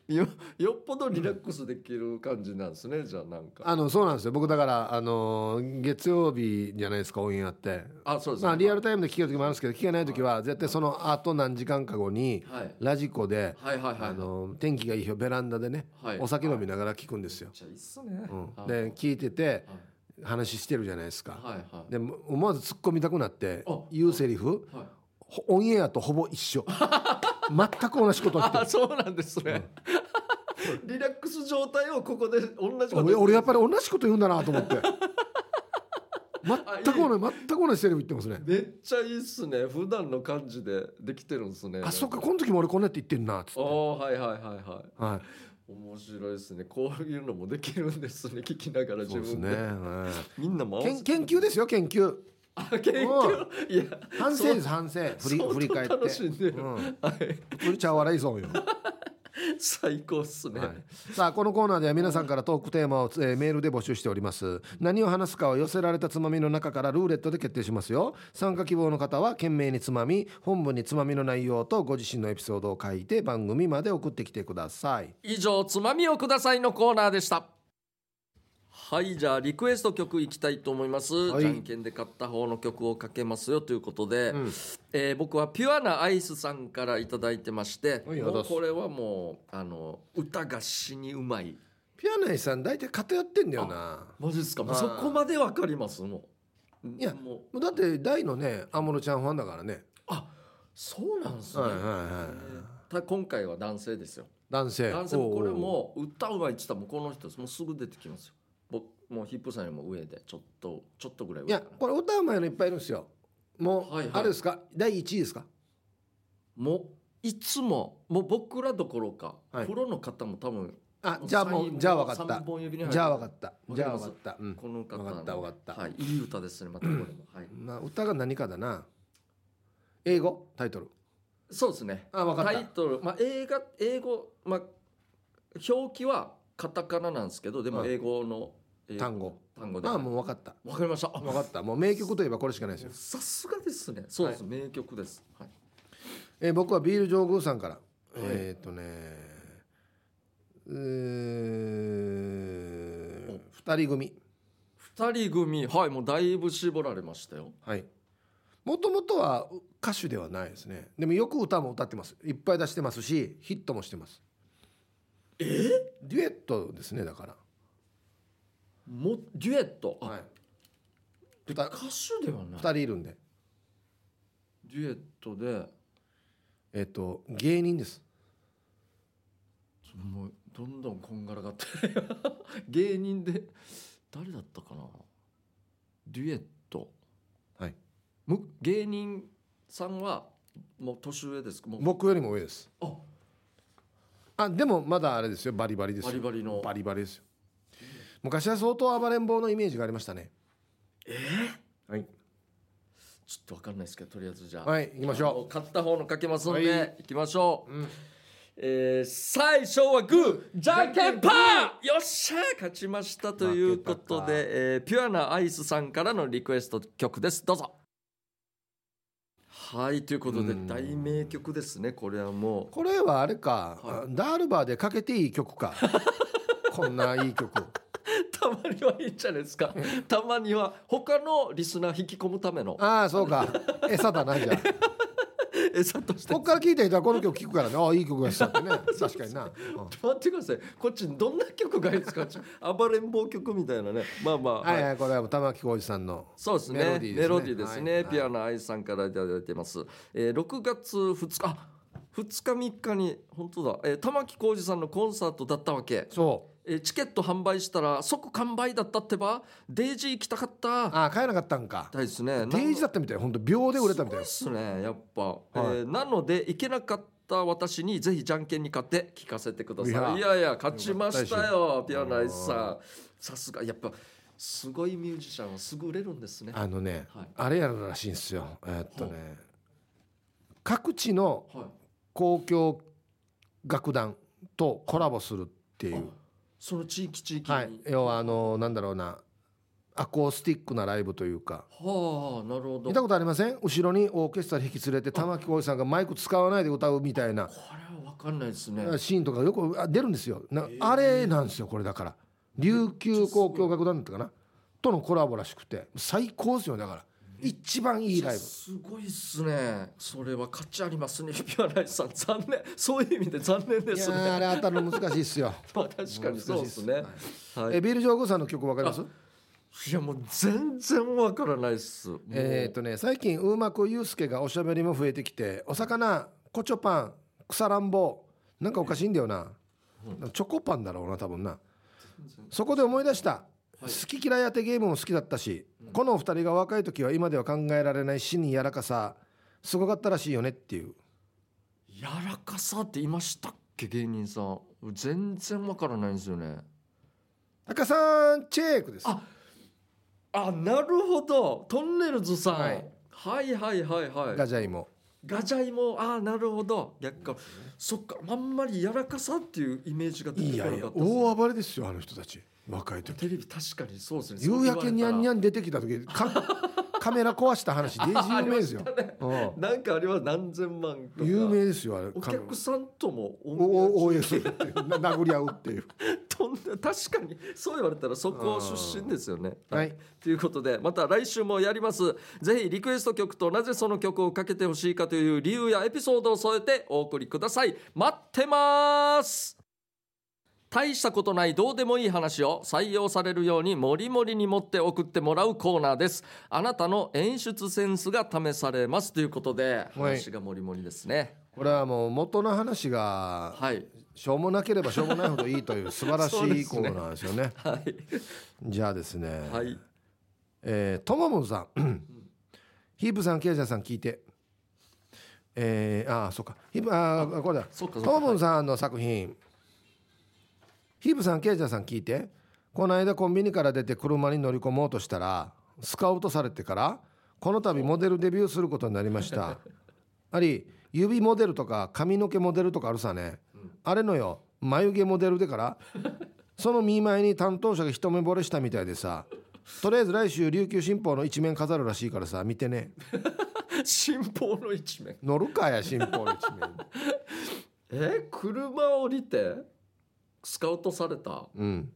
A: よよっぽどリラックスできる感じなんですね、じゃあなんか。
B: あのそうなんですよ僕だからあの月曜日じゃないですかオンエアって
A: あ、そうですね。
B: まあリアルタイムで聞ける時もあるんですけど聞けない時は絶対その後何時間か後に
A: はい。
B: ラジコで
A: はいはいはい。
B: あの天気がいい日はベランダでね
A: はい
B: お酒飲みながら聞くんですよ。
A: じゃあいいっすね。
B: うん、
A: はい
B: で聞いてて話してるじゃないですか。
A: はいはい。
B: でも思わず突っ込みたくなって
A: あ
B: 言うセリフ
A: はい。
B: ほオンエアとほぼ一緒 全く同じこと
A: あ、そうなんですね。リラックス状態をここで同じこと
B: る。俺俺やっぱり同じこと言うんだなと思って。全く同じ全く同じセリフ言ってますね。
A: めっちゃいいっすね。普段の感じでできてるんですね。
B: あそっかこの時も俺こんなって言ってんなっつって、
A: おーはいはいはいはい。
B: はい、
A: 面白いですね。こういうのもできるんですね。聞きながら自分で。
B: ね、はい。
A: みんなも
B: 研究ですよ研究
A: あ研究？いや
B: 反省です反省。振り振り返って。
A: 楽しんでる。
B: うん。ちゃ笑いそうよ。
A: 最高っすね、
B: はい、さあこのコーナーでは皆さんからトークテーマを、えーメールで募集しております。何を話すかを寄せられたつまみの中からルーレットで決定しますよ。参加希望の方は懸命につまみ本文につまみの内容とご自身のエピソードを書いて番組まで送ってきてください。
A: 以上つまみをくださいのコーナーでしたはいじゃあリクエスト曲いきたいと思います、
B: はい。
A: じゃんけんで買った方の曲をかけますよということで、
B: うん。
A: えー僕はピュアなアイスさんからいただいてましてもうこれはもうあの歌が死にうまい。
B: ピアナイさん大体偏ってんだよな。
A: マジですか？もう
B: あー。
A: そこまでわかります？もう。
B: いや
A: もう。
B: だって大のね安室ちゃんファンだからね。
A: あそうなんですね、
B: はいはいはい
A: た今回は男性ですよ。
B: 男性。
A: 男性もこれも歌うまいって言ったらもうこの人もうすぐ出てきますよ。僕もうヒップさんよりも上でちょっとちょっとぐらい
B: い
A: 上かな。
B: やこれ歌う前のいっぱいいるんですよ。もう、
A: はいはい。
B: あれですか？第1位ですか？
A: もういつももう僕らどころか、
B: はい。
A: プロの方も多分
B: あじゃあもうじゃあ分かった。じゃあ分かった。じゃあ分かった。うん。
A: この方の
B: わかったわかった。
A: はい、いい歌ですねまたこれも。はい。
B: まあ、歌が何かだな。英語？タイトル。
A: そうですね。
B: あ分かった。
A: タイトル。まあ映画英語まあ表記はカタカナなんですけどでも
B: うん。
A: 英語の、英
B: 単語。
A: 単語で。
B: ああもう分かった。
A: わかりました。あ
B: 分かった。もう名曲といえばこれしかないですよ、
A: さすがですね。そうです、名曲です、はい、
B: えー僕はビール上宮さんから、えーっとねえー二人組。
A: 二人組。はいもうだいぶ絞られましたよ。
B: はい。もともとは歌手ではないですね。でもよく歌も歌ってます。いっぱい出してますしヒットもしてます。
A: え？
B: デュエットですねだから
A: もデュエット。あ、
B: はい。
A: で歌手ではない。
B: 二人いるんで。
A: デュエットで。
B: えーっと芸人です。
A: もうどんどんこんがらがって 芸人で。誰だったかな。デュエット。
B: はい。
A: む芸人さんはもう年上ですか？もう。
B: 僕よりも上です。
A: あ。
B: あでもまだあれですよ。バリバリですよ。
A: バリバリの。
B: バリバリですよ昔は相当暴れん坊のイメージがありましたね。
A: え？
B: はい。
A: ちょっとわかんないですけどとりあえずじゃあ。
B: はい行きましょ
A: 買った方のかけますんで、
B: はい。
A: 行きましょう、
B: う、うん、
A: えー最初はグーじゃんけんパー。よっしゃ勝ちましたということで、えーピュアなアイスさんからのリクエスト曲です。どうぞ。はいということで
B: うん。
A: 大名曲ですね。これはもう。
B: これはあれか、
A: は
B: ダールバーでかけていい曲か。こんないい曲
A: たまにはいいんじゃないですか。たまには他のリスナー引き込むための。
B: ああそうか。餌だなじゃあ。
A: 餌として。
B: こっから聞いた人はこの曲聞くからね。ああいい曲がしたってね。確かにな、うん。
A: 待ってください。こっちどんな曲がいいですか？暴れん坊曲みたいなね。まあまあ、
B: はい。はいこれは玉置浩二さんの
A: そうですね。
B: メロディーですね。
A: ピアノアイさんからいただいてます、えー、6月2日あ2日3日に本当だ、えー、玉置浩二さんのコンサートだったわけ、
B: そ
A: えーチケット販売したら即完売だったってばデイジー行きたかった。
B: うああ買えなかったんか。
A: たいですね。
B: デイジーだったみたい。本当秒で売れたみたい。
A: すごいっすねやっぱ、
B: はい。
A: えーなので行けなかった私にぜひじゃんけんに勝って聞かせてください。い
B: いや
A: やいや勝ちましたよピアノアイスさ
B: うん。
A: んさすが。やっぱすごいミュージシャンはすぐ売れるんですね。
B: あのね、
A: はい。
B: あれやるらしいんですよ。えーっとね各地の
A: はい。
B: 交響楽団とコラボするっていう
A: その地域地域に、
B: はい。要はあのなんだろうな。アコースティックなライブというか。
A: はあなるほど。
B: 見たことありません？後ろにオーケストラ引き連れて玉置浩二さんがマイク使わないで歌うみたいな。
A: これは分かんないですね。
B: シーンとかよくあ出るんですよ。なあれなんですよこれだから。琉球交響楽団だったかな？とのコラボらしくて。最高ですよだから一番いいライブ。
A: すごいっすね。それは価値ありますねピアラさん。残念。そういう意味で残念ですね。
B: ーあれ当たるの難しいっすよ。
A: まあ確かにそうですね。はい。
B: えビール・ジョーゴさんの曲わかります？
A: いやもう全然わからないっす。
B: えーっとね最近うまくゆうすけがおしゃべりも増えてきてお魚コチョパン草ランボなんかおかしいんだよな。チョコパンだろうな多分な。そこで思い出した好き嫌い当てゲームも好きだったし、このお二人が若い時は今では考えられない死に柔らかさすごかったらしいよねっていう。
A: 柔らかさって言いましたっけ芸人さん。全然わからないんですよね。
B: 赤さんチェックです。
A: ああなるほど。トンネルズさん、
B: はい。
A: はいはいはいはい。
B: ガジャイモ。
A: ガジャイもああなるほど。逆かそっかあんまり柔らかさっていうイメージが出て
B: いやや
A: こないかったですね。
B: 大暴れですよあの人たち若い時。
A: テレビ確かにそうですね。
B: 夕焼けにゃんにゃ
A: ん
B: ん出てきた時か カメラ壊した話デイジー有名ですよ、うん。
A: なんかあれは何千万
B: 有名ですよあれ。
A: お客さんとも
B: おお応援
A: 同じ
B: するって殴り合うっていう
A: とんで確かにそう言われたらそこ出身ですよね。
B: はい
A: ということでまた来週もやりますぜひリクエスト曲となぜその曲をかけてほしいかという理由やエピソードを添えてお送りください待ってます大したことないどうでもいい話を採用されるようにもりもりに持って送ってもらうコーナーです。あなたの演出センスが試されますということで
B: はい。
A: 話がもりもりですね。
B: これはもう元の話が
A: はい。
B: しょうもなければしょうもないほどいいという 素晴らしいコーナーですよね。
A: はい。
B: じゃあですね、
A: はい。
B: えーともむんさん。ヒープさんケイジャーさん聞いて。えー、ああそうか。ヒープあーこれだ。
A: そうかそうか。
B: トムンさんの作品ヒープさんケイジャーさん聞いて。この間コンビニから出て車に乗り込もうとしたらスカウトされてからこの度モデルデビューすることになりました。あり指モデルとか髪の毛モデルとかあるさね、あれのよ眉毛モデルでからその見舞いに担当者が一目惚れしたみたいでさ。とりあえず来週琉球新報の一面飾るらしいからさ見てね。
A: 新報の一面。
B: 乗るかや新報の一面。
A: え車降りて？スカウトされた。
B: うん。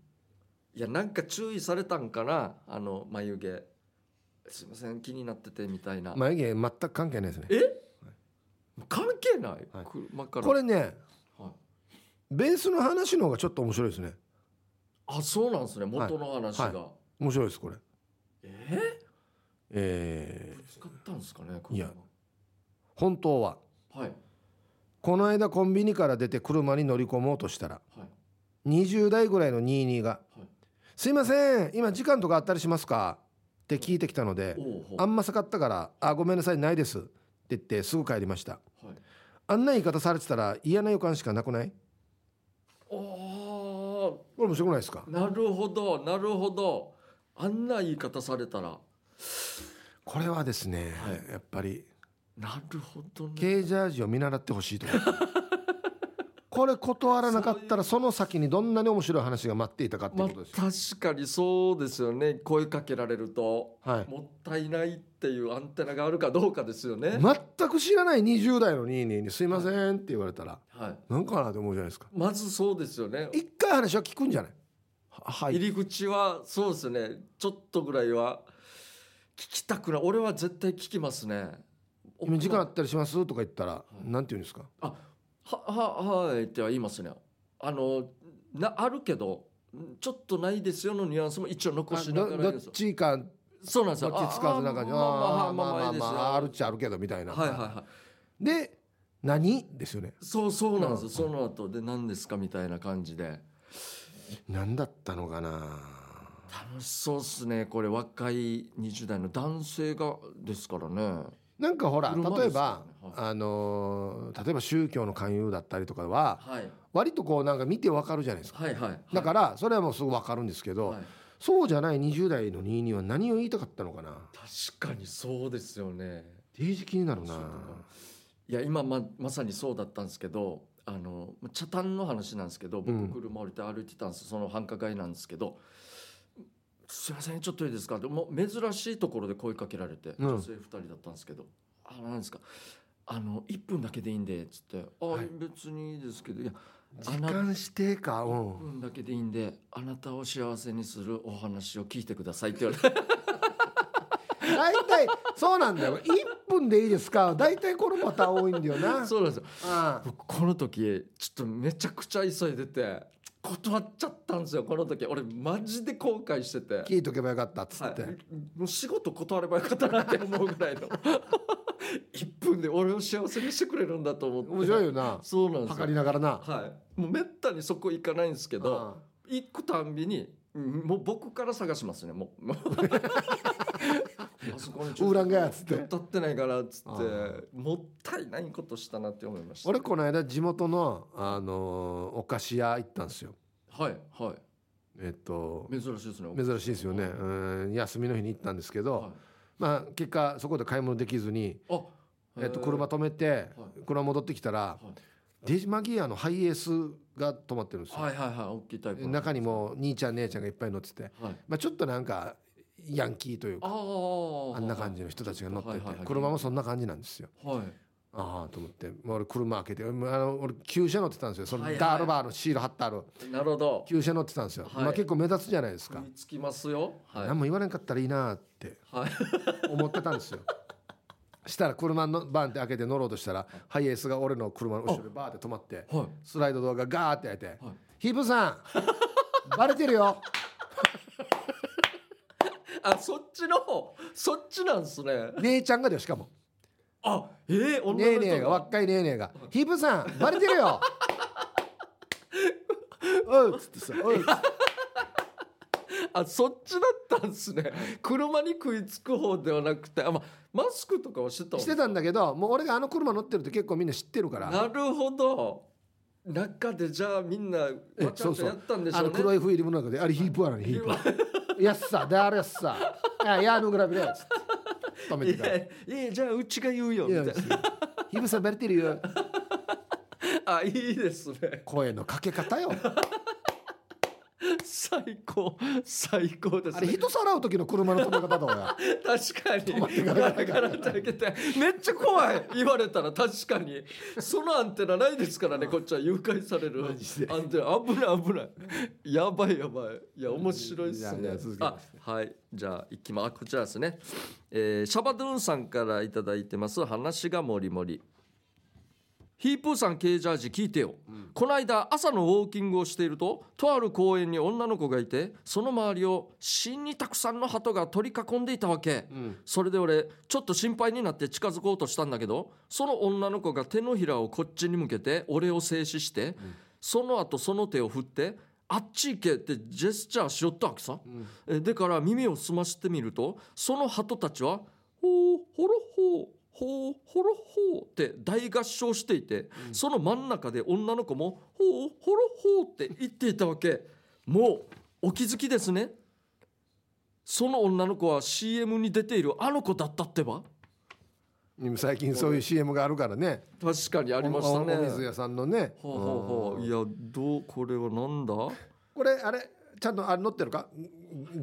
A: いやなんか注意されたんかな？あの眉毛。すいません気になっててみたいな、
B: 眉毛全く関係ないですね。
A: え？関係ない、
B: はい。
A: 車から。
B: これね
A: はい。
B: ベースの話の方がちょっと面白いですね。
A: あそうなんですね。元の話が、
B: は面白いですこれ。
A: え？
B: えー、
A: 使ったんですかね
B: いや本当は。
A: はい。
B: この間コンビニから出て車に乗り込もうとしたら
A: はい
B: 20代ぐらいの22が
A: はい「
B: すいません今時間とかあったりしますか?」って聞いてきたのであんまさかったから「あごめんなさいないです」って言ってすぐ帰りました。
A: はい。
B: あんな言い方されてたら嫌な予感しかなくない？
A: お
B: これ面白くないですか？
A: ーなるほどなるほど。あんな言い方されたら。
B: これはですね、
A: はい。
B: やっぱり
A: なるほどね。
B: ケージャージを見習ってほしいと これ断らなかったらその先にどんなに面白い話が待っていたかって
A: まあ
B: ことですよ、
A: 確かにそうですよね。声かけられると
B: はい、
A: もったいないっていうアンテナがあるかどうかですよね、
B: 全く知らない20代のニーニーに「すいません」って言われたら
A: はい、
B: なんかなって思うじゃないですか。
A: まずそうですよね。
B: 一回話は聞くんじゃない？ははい。
A: 入り口はそうですね。ちょっとぐらいは聞きたくない俺は絶対聞きますね
B: 今時間あったりします？とか言ったら、
A: い
B: なんて言うんですか？
A: あはははいっては言いますね。あのなあるけどちょっとないですよのニュアンスも一応残
B: あ
A: しなが
B: どどっちかど
A: そうなんですよ。
B: っちつかずな感じ
A: ああまあまあまあ
B: まあまあまああるっちゃあるけどみたいな
A: はいはいはい
B: で何ですよね
A: そうそうなんですよ、
B: うん
A: その後で何ですかみたいな感じで
B: 何だったのかな
A: 楽しそうっすねこれ若い20代の男性がですからね
B: なんかほら例えば、
A: からね
B: あのー例えば宗教の勧誘だったりとかは
A: はい。
B: 割とこうなんか見てわかるじゃないですか。
A: はいはい
B: だからそれはもうすぐわかるんですけど、
A: はい。
B: そうじゃない20代の22は何を言いたかったのかな。
A: 確かにそうですよね。
B: デージ気になるな。
A: いや今ままさにそうだったんですけどあの茶炭の話なんですけど
B: うん。
A: 僕車降りて歩いてたんです、その繁華街なんですけど「すいませんちょっといいですか?」でもう珍しいところで声かけられて、
B: うん。
A: 女性2人だったんですけど「あなんですかあの1分だけでいいんで」っつって「あ、
B: はい。
A: 別にいいですけどいや
B: 時間指定かう
A: 1
B: ん
A: 分だけでいいんであなたを幸せにするお話を聞いてください」って言われて。
B: 大体そうなんだよ。1分でいいですか？大体このパターン多いんだよな。
A: そうなんですよ。この時ちょっとめちゃくちゃ急いでて断っちゃったんですよこの時。俺マジで後悔してて、
B: 聞いとけばよかったっつって、
A: はい、もう仕事断ればよかったなって思うぐらいの。1分で俺を幸せにしてくれるんだと思って。
B: 面白いよな。
A: そうなんですよ。
B: 測りながらな。
A: はい。もうめったにそこ行かないんですけど行くたんびにうんもう僕から探しますねもう あそこに
B: ウーランがやつって。
A: 立ってないからっつってもったいないことしたなって思いました。
B: 俺この間地元の、あのーお菓子屋行ったんですよ。
A: はいはい。
B: えっと
A: 珍しいですね
B: 珍しいですよね、うん、休みの日に行ったんですけど、
A: はい。
B: まあ結果そこで買い物できずに、
A: あ
B: えっと、車止めて、車戻ってきたら、
A: はい。
B: デジマギアのハイエースが止まってるんですよ、
A: はいはいはい大きいタイプの。
B: 中にも兄ちゃん姉ちゃんがいっぱい乗ってて、
A: はい。
B: まあ、ちょっとなんかヤンキーという
A: あ
B: か
A: あ
B: あんな感じの人たちが乗ってて、車もそんな感じなんですよ。
A: はい。
B: ああと思って、まあ、俺車開けてあの俺旧車乗ってたんですよ。そのダールバーのシール貼ってある
A: なるほど。
B: 旧車乗ってたんですよ、
A: はい。
B: まあ、結構目立つじゃないですか、
A: つきますよ。はい。
B: 何も言われんかったらいいなって
A: はい。
B: 思ってたんですよ。したら車のバンって開けて乗ろうとしたらハイエースが俺の車の後ろでバーって止まって
A: はい。
B: スライドドアがガーって開いて
A: はい「
B: ヒープさんバレてるよ
A: あそっちの方。そっちなんですね。
B: 姉ちゃんがだよしかも。
A: あえー、女
B: ねえねえ
A: が
B: が若いねえねえが「ヒープさんバレてるよ」おうっつってさ「おう」っつって
A: あそっちだったんですね。車に食いつく方ではなくてあ、ま、マスクとかはしてた
B: してたんだけどもう俺があの車乗ってるって結構みんな知ってるから。
A: なるほど。中でじゃあみんなちゃわちゃやったんでしょ
B: あ
A: うね
B: の黒いフィルムの中であれヒープは何ヒープやっさであれやっさあやのグラビラやつって止め
A: い
B: てたら
A: やいやじゃあうちが言うよみたいな。
B: ヒープさんバレてるよ
A: あいいですね。
B: 声のかけ方よ
A: 最高。最高ですね。
B: あれ人さらう時の車の止め方どうや
A: 確かに。ガラガラって開けて。めっちゃ怖い言われたら確かに。そのアンテナないですからねこっちは。誘拐される。アンテナ危ない危ない。やばいやばい。いや面白いっすね。
B: あ
A: はい。じゃあいきますこちらですね、えーシャバドゥンさんからいただいてます。話がもりもりヒープーさんケージャージ聞いてよ、この間朝のウォーキングをしているととある公園に女の子がいてその周りを死にたくさんの鳩が取り囲んでいたわけ、
B: うん。
A: それで俺ちょっと心配になって近づこうとしたんだけどその女の子が手のひらをこっちに向けて俺を静止して、その後その手を振ってあっち行けってジェスチャーしよったわけさ、
B: ん。
A: えでから耳を澄ましてみるとその鳩たちは「ほうほろほうほうほろほう」って大合唱していて、その真ん中で女の子も「ほうほろほう」って言っていたわけ。もうお気づきですね。その女の子は CM に出ているあの子だったってば。
B: 今最近そういう CM があるからね。
A: 確かにありましたね。
B: おお水屋さんのね。
A: ほうほうほう。いやどうこれはなんだ？
B: これあれちゃんとあれ載ってるか？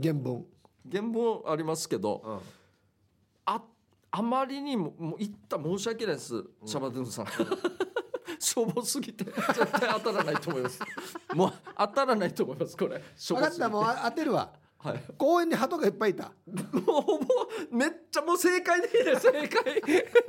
B: 原文。
A: 原文ありますけどああまりにももう言った申し訳ないです、シャバドゥンさん。しょぼすぎて絶対当たらないと思います。もう当たらないと思いますこれ。
B: 分かってたもうあ当てるわ。
A: はい。
B: 公園に鳩がいっぱいいた。
A: もうほぼめっちゃもう正解でいいです。正解。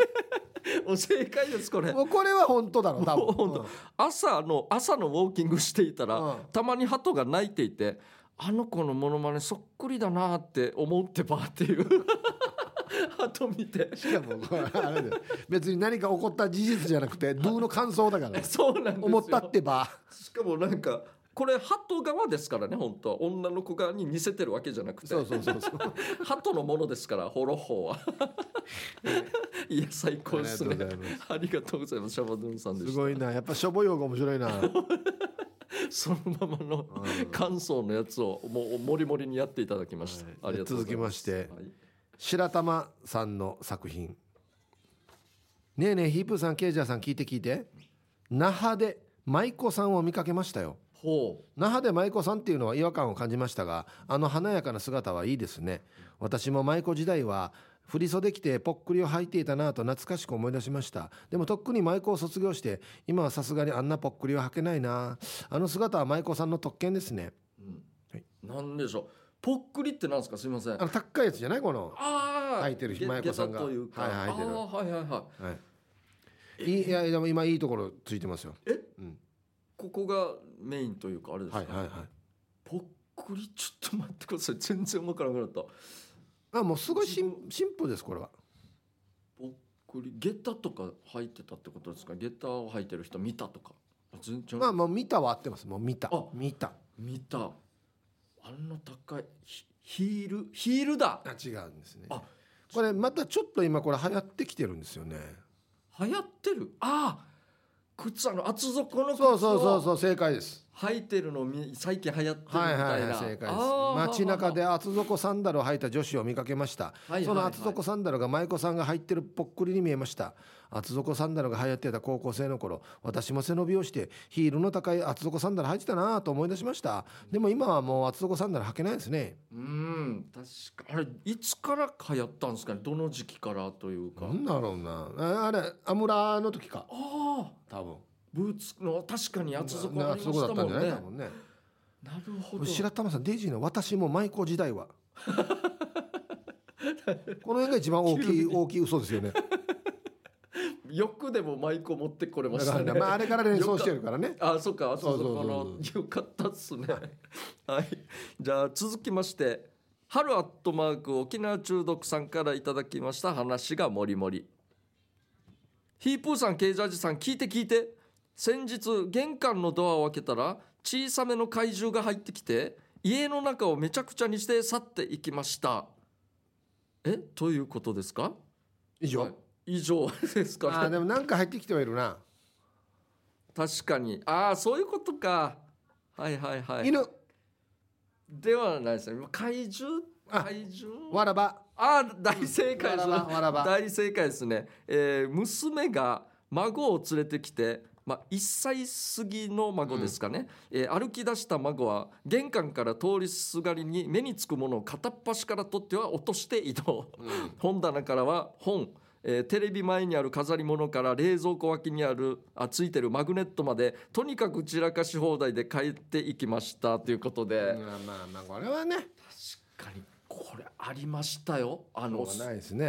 A: もう正解ですこれ。
B: もうこれは本当だろ多
A: もう本当。
B: 分
A: 朝の朝のウォーキングしていたら、
B: うん。
A: たまに鳩が鳴いていてあの子のモノマネそっくりだなって思ってばっていう 鳩見て。
B: しかもこれ あれだよ。別に何か起こった事実じゃなくてドゥの感想だから。
A: そうなんですよ。
B: 思ったってば。
A: しかもなんかこれ鳩側ですからね本当は。女の子側に似せてるわけじゃなくて。
B: そうそうそうそう。
A: 鳩のものですからホロホーは。いや最高ですね。
B: ありがとうございま
A: す。シャバドゥンさんです
B: ごいな。やっぱしょぼ用が面白いな。
A: そのままの感想のやつをもうもりもりにやっていただきました、
B: はい。
A: ありがとうございます。
B: 続きまして。
A: はい
B: 白玉さんの作品。ねえねえヒープーさんケイジャーさん聞いて聞いて。那覇で舞妓さんを見かけましたよ。那覇で舞妓さんっていうのは違和感を感じましたがあの華やかな姿はいいですね。私も舞妓時代は振り袖着てぽっくりを履いていたなと懐かしく思い出しました。でもとっくに舞妓を卒業して今はさすがにあんなぽっくりは履けないなあの姿は舞妓さんの特権ですね。
A: うん。
B: はい
A: なんでしょうぽっくりってなんですか？すみません。
B: あの高いやつじゃない？この
A: ああ
B: 履いてる
A: げ
B: 舞妓さんが。はい履いてる。
A: はいはいは
B: はい。いいいやでも今いいところついてますよ。
A: いえ、
B: うん。
A: ここがメインというかあれですか、
B: はいはいはい。
A: ぽっくり？ちょっと待ってください。全然わからなくなった。
B: あもうすごいシンシンプルですこれは。
A: ぽっくり？下駄とか履いてたってことですか？下駄を履いてる人見たとか？あ全然。
B: まあもう見たは合ってます。もう見た。
A: あ
B: 見た。
A: 見たあんな高いヒヒールヒールだ。
B: あ違うんですね。
A: あ
B: これまたちょっと今これ流行ってきてるんですよね。
A: 流行ってる？ああ靴あの厚底の靴
B: そうそうそう
A: を
B: そう正解です
A: 履いてるのみ最近流行ってるみたいな、
B: はいはいはい正解です。街中で厚底サンダルを履いた女子を見かけました、
A: はいはい
B: その厚底サンダルが舞妓さんが入ってるぽっくりに見えました。厚底サンダルが流行ってた高校生の頃私も背伸びをしてヒールの高い厚底サンダル履いてたなと思い出しました。でも今はもう厚底サンダル履けないですね。
A: うん確かあれいつから流行ったんですかね？どの時期からというか、
B: なんだろうな。ああれアムラの時か。
A: ああ
B: 多分
A: ブーツの確かに厚底ありましたもんね。
B: なね。
A: なるほど。
B: 白玉さんデイジーの私も舞妓時代は。この辺が一番大きい大きい嘘ですよね。
A: よくでもマイクを持ってこれま
B: だ
A: したね。
B: ねまああれから連想してるからね。
A: あ、そっか、厚
B: そうそう。そう
A: 底のよかったっすね。はい、じゃあ続きまして、春アットマーク沖縄中毒さんからいただきました話がもりもり。ヒープーさん、ケイジャージさん、聞いて聞いて。先日玄関のドアを開けたら小さめの怪獣が入ってきて家の中をめちゃくちゃにして去っていきました。え、ということですか？
B: 以上、
A: はい。以上ですかね。
B: あーでもなんか入ってきてはいるな、
A: 確かに。ああそういうことか。はいはいはい。
B: 犬。
A: ではないですね。今怪獣？
B: あ
A: 怪獣？
B: わらば。
A: ああ大正解です
B: わらばわらば。
A: 大正解ですね、えー娘が孫を連れてきてまあ、1歳過ぎの孫ですかね、えー歩き出した孫は玄関から通りすがりに目につくものを片っ端から取っては落として移動。本棚からは本、えーテレビ前にある飾り物から冷蔵庫脇にあるあついてるマグネットまでとにかく散らかし放題で帰っていきました。ということで、
B: まあまあまあこれはね。
A: 確かにこれありましたよ。あの
B: ね。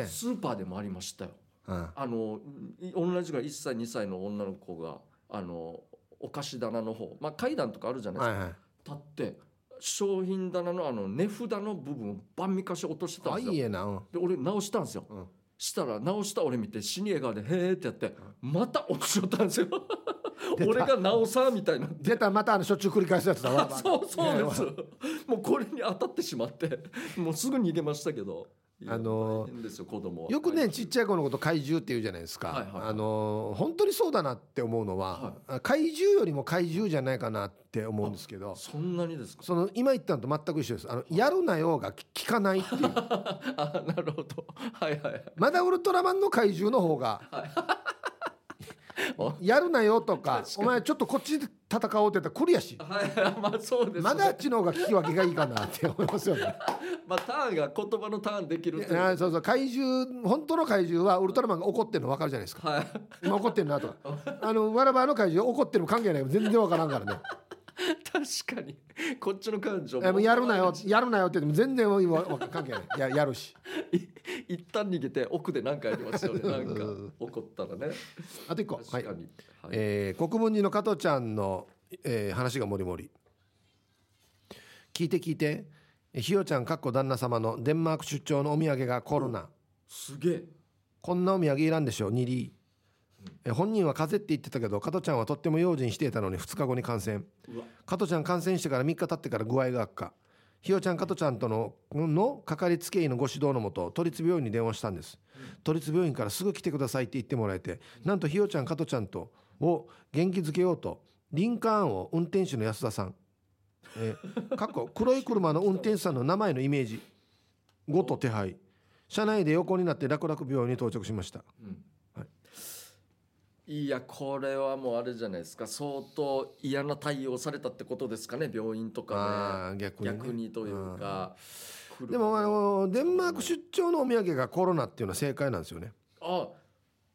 A: スーパーでもありましたよ
B: うん。
A: あのい同じぐらい1歳2歳の女の子があのお菓子棚の方、まあ、階段とかあるじゃないですか、
B: はいはい。
A: 立って商品棚のあの値札の部分をバンミカシ落としてたん
B: あ
A: ですよ。
B: いいえなうん。
A: で俺直したんですよ。
B: うん。
A: したら直した俺見て死に笑顔で「へーってやってまた落としちゃったんですよ。俺が直さみたいな。
B: 出たまたあのしょっちゅう繰り返すやつだわ。
A: そうそうです
B: ね
A: もうこれに当たってしまってもうすぐ逃げましたけど
B: あの
A: よ子供は。
B: よくねちっちゃい子のこと怪獣って言うじゃないですか、
A: はいはいはい。
B: あのー本当にそうだなって思うのは、怪獣よりも怪獣じゃないかなって思うんですけど
A: そんなにですか？
B: その今言ったのと全く一緒です。あのやるなよが聞かないっていう。
A: あなるほど。はいはいはい。
B: まだウルトラマンの怪獣の方がやるなよとかお前ちょっとこっちで戦おうって言ったらクリアし。
A: はい。まあそうですね。
B: まだあっちの方が聞き分けがいいかなって思いますよね。
A: まあターンが言葉のターンできるってい
B: そうそう。怪獣本当の怪獣はウルトラマンが怒ってるの分かるじゃないですか。
A: はい。
B: 今怒ってるなとか。あのわらばの怪獣怒ってるの関係ない。全然分からんからね
A: 確かに。こっちの感情
B: えもうやるなよ。やるなよって言っても全然今わ関係ない。ややるし。
A: い一旦逃げて奥で何かやりますよね。なんか
B: うん
A: 怒ったらね。
B: あと一個。はい。
A: はい。
B: えー国分寺の加藤ちゃんの、えー話がもりもり。聞いて聞いて。えひよちゃんかっこ旦那様のデンマーク出張のお土産がコロナ。
A: すげえ。
B: こんなお土産いらんでしょ2リえ本人は風邪って言ってたけど加藤ちゃんはとっても用心していたのに2日後に感染。加藤ちゃん感染してから3日経ってから具合が悪化。ひよちゃん加藤ちゃんとののかかりつけ医のご指導のもと都立病院に電話したんです。都立病院からすぐ来てくださいって言ってもらえてなんとひよちゃん加藤ちゃんとを元気づけようとリンカーンを運転手の安田さん。えーかっこ黒い車の運転手さんの名前のイメージ。ごと手配。車内で横になって楽々病院に到着しました
A: いやこれはもうあれじゃないですか。相当嫌な対応されたってことですかね。病院と
B: あ
A: か
B: ー逆
A: ね
B: にね。
A: 逆にというか、
B: でもあのデンマーク出張のお土産がコロナっていうのは正解なんですよね。
A: あ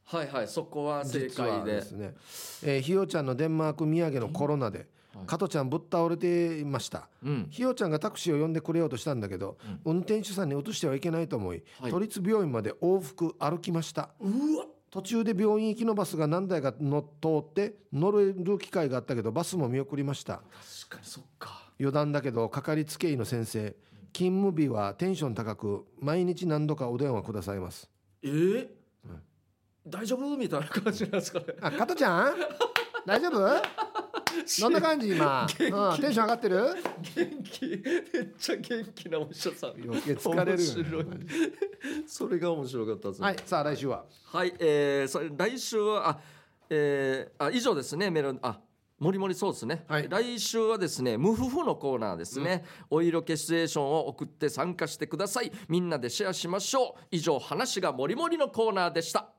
A: はいはい。そこは正解で。
B: ですね、えーひよちゃんのデンマーク土産のコロナで、
A: はい。
B: 加トちゃんぶっ倒れていました。
A: うん。
B: ひよちゃんがタクシーを呼んでくれようとしたんだけど、運転手さんに移してはいけないと思い、
A: はい。
B: 都立病院まで往復歩きました。
A: うわ
B: 途中で病院行きのバスが何台か乗っ通って乗れる機会があったけどバスも見送りました。
A: 確かにそっか。
B: 余談だけどかかりつけ医の先生勤務日はテンション高く毎日何度かお電話くださいます。
A: え？ー大丈夫？みたいな感じなんですかね。
B: あ加トちゃん？大丈夫？どんな感じ今、うん、テンション上がってる？
A: 元気。めっちゃ元気なお医者さん。
B: 余計疲れるよ、ね、
A: それが面白かったですね。
B: はいさあ来週は？
A: はい、えー、それ来週はあ、えー、あ以上ですねメロンあもりもりそうですね、
B: はい。
A: 来週はですね無夫婦のコーナーですね、お色気シチュエーションを送って参加してください。みんなでシェアしましょう。以上話がもりもりのコーナーでした。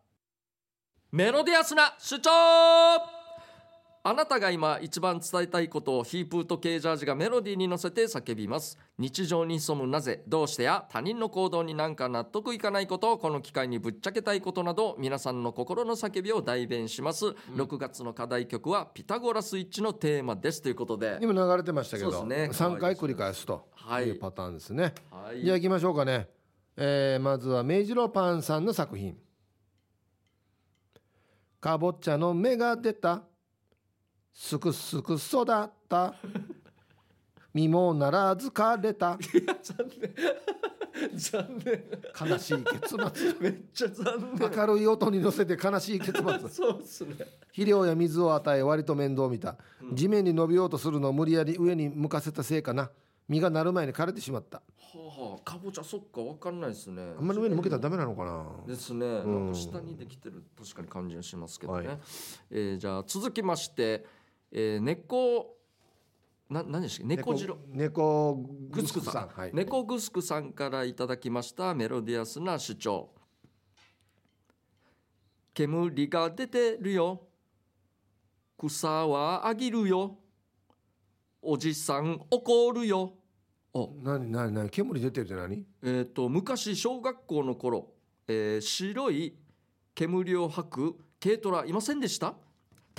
A: メロディアスな主張あなたが今一番伝えたいことをヒープーとケージャージがメロディーに乗せて叫びます。日常に潜むなぜどうしてや他人の行動になんか納得いかないことをこの機会にぶっちゃけたいことなど皆さんの心の叫びを代弁します、6月の課題曲はピタゴラスイッチのテーマです。ということで
B: 今流れてましたけど、
A: そうですね。
B: 3回繰り返すと
A: はい。
B: いうパターンですね、
A: はい。
B: じゃあ行きましょうかね、えーまずは明治ロパンさんの作品「かぼちゃの芽が出たすくすく育った。実もならず枯れた。
A: 残念。残念。
B: 悲しい結末。
A: めっちゃ残念。
B: 明るい音に乗せて悲しい結末。
A: そうっすね。
B: 肥料や水を与え割と面倒見た。地面に伸びようとするのを無理やり上に向かせたせいかな。実がなる前に枯れてしまった。
A: はあはあ。かぼちゃそっかわかんないですね。
B: あんまり上に向けたらダメなのかな。
A: ですね、
B: ん。
A: なんか下にできてる確かに感じがしますけどね、
B: はい。
A: えーじゃあ続きまして、えー、猫な何でしたっけ？猫次郎
B: 猫
A: グスクさん、
B: はい、
A: 猫グスクさんからいただきましたメロディアスな主張。煙が出てるよ。草はあげるよ。おじさん怒るよ。お。
B: 何何何？煙出てるって何？
A: えっ、と昔小学校の頃、えー白い煙を吐く軽トラいませんでした？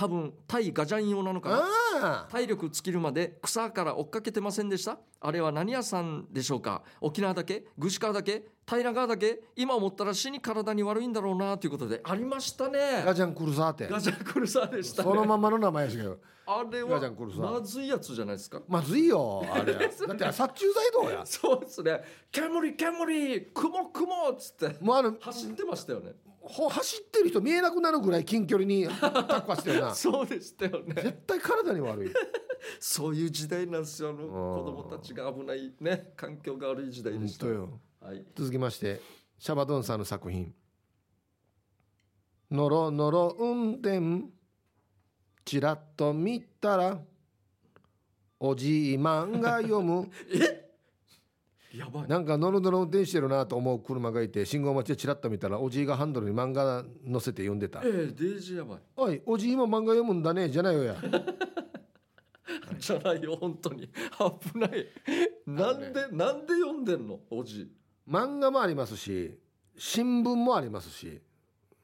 A: 多分対ガジャン用なのかな？体力尽きるまで草から追っかけてませんでした？あれは何屋さんでしょうか？沖縄だけ？具志川だけ？平川だけ今思ったら死に体に悪いんだろうなということでありましたね。
B: ガジャンクルサーって
A: ガジャンクルサーでしたね。
B: そのままの名前やしけど。
A: あれはまずいやつじゃないですか。
B: まずいよあれ。だって殺虫剤どうや？
A: そうですね。煙煙雲雲っつって。
B: もうあの
A: 走ってましたよね。
B: ほ走ってる人見えなくなるぐらい近距離に タッカしてるな。
A: そうでしたよね。
B: 絶対体に悪い。
A: そういう時代なんですよ。あの
B: ん
A: 子供たちが危ないね環境が悪い時代でした。
B: よ
A: はい。
B: 続きましてシャバドゥンさんの作品「のろのろ運転」ちらっと見たらおじい漫画読む。
A: やばい。
B: なんかノロノロ運転してるなと思う車がいて信号待ちでチラッと見たらおじいがハンドルに漫画載せて読んでた。
A: ええデージやばい「
B: おいおじいも漫画読むんだね」じゃないよや。
A: じゃないよ本当に。危ない。なんで、なんで読んでんのおじ
B: 漫画もありますし新聞もありますし。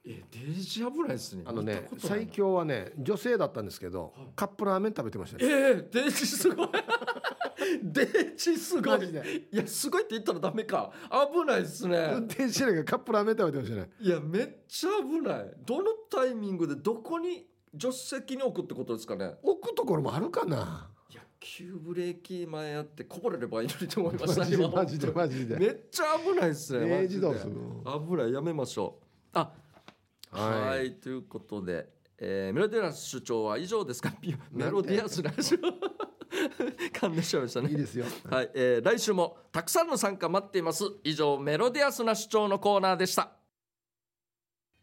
A: えデージ危ないですね。
B: あのね最強はね女性だったんですけどカップラーメン食べてましたね。
A: ええデージすごい。デージすごい。いやすごいって言ったらダメか。危ないですね。
B: 運転しないからカップラーメン食べてましたね。
A: いやめっちゃ危ない。どのタイミングでどこに助手席に置くってことですかね。
B: 置くところもあるかな
A: 急ブレーキ前やってこぼれればいいのにと思いま
B: マ
A: した今
B: マジでマジで。
A: めっちゃ危ないですねマ
B: 明
A: ジで。
B: 治どうする
A: 危ないやめましょう。あはい。
B: はい
A: ということで、えーメロディアス主張は以上ですか？メロディアスな主張噛んでしましたね。
B: いいですよ。
A: はい、えー来週もたくさんの参加待っています。以上メロディアスな主張のコーナーでした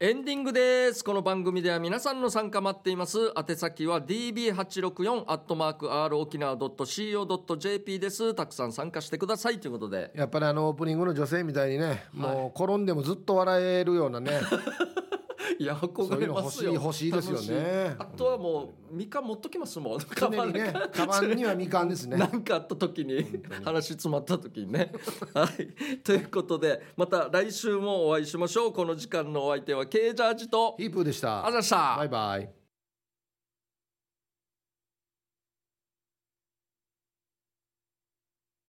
A: エンディングです。この番組では皆さんの参加待っています。宛先は db864 アットマーク r 沖縄 .co.jp です。たくさん参加してください。ということで。
B: やっぱりあのオープニングの女性みたいにねもう転んでもずっと笑えるようなね
A: いや憧れますよ。
B: そういうの欲しい欲しいですよね。
A: あとはもうみかん持っときますもん。
B: 常にね。カバンにはみかんですね。
A: なんかあった時に話詰まった時にね。はい、ということでまた来週もお会いしましょう。この時間のお相手は K ジャージと
B: ヒープーでした。
A: あざした。
B: バイバイ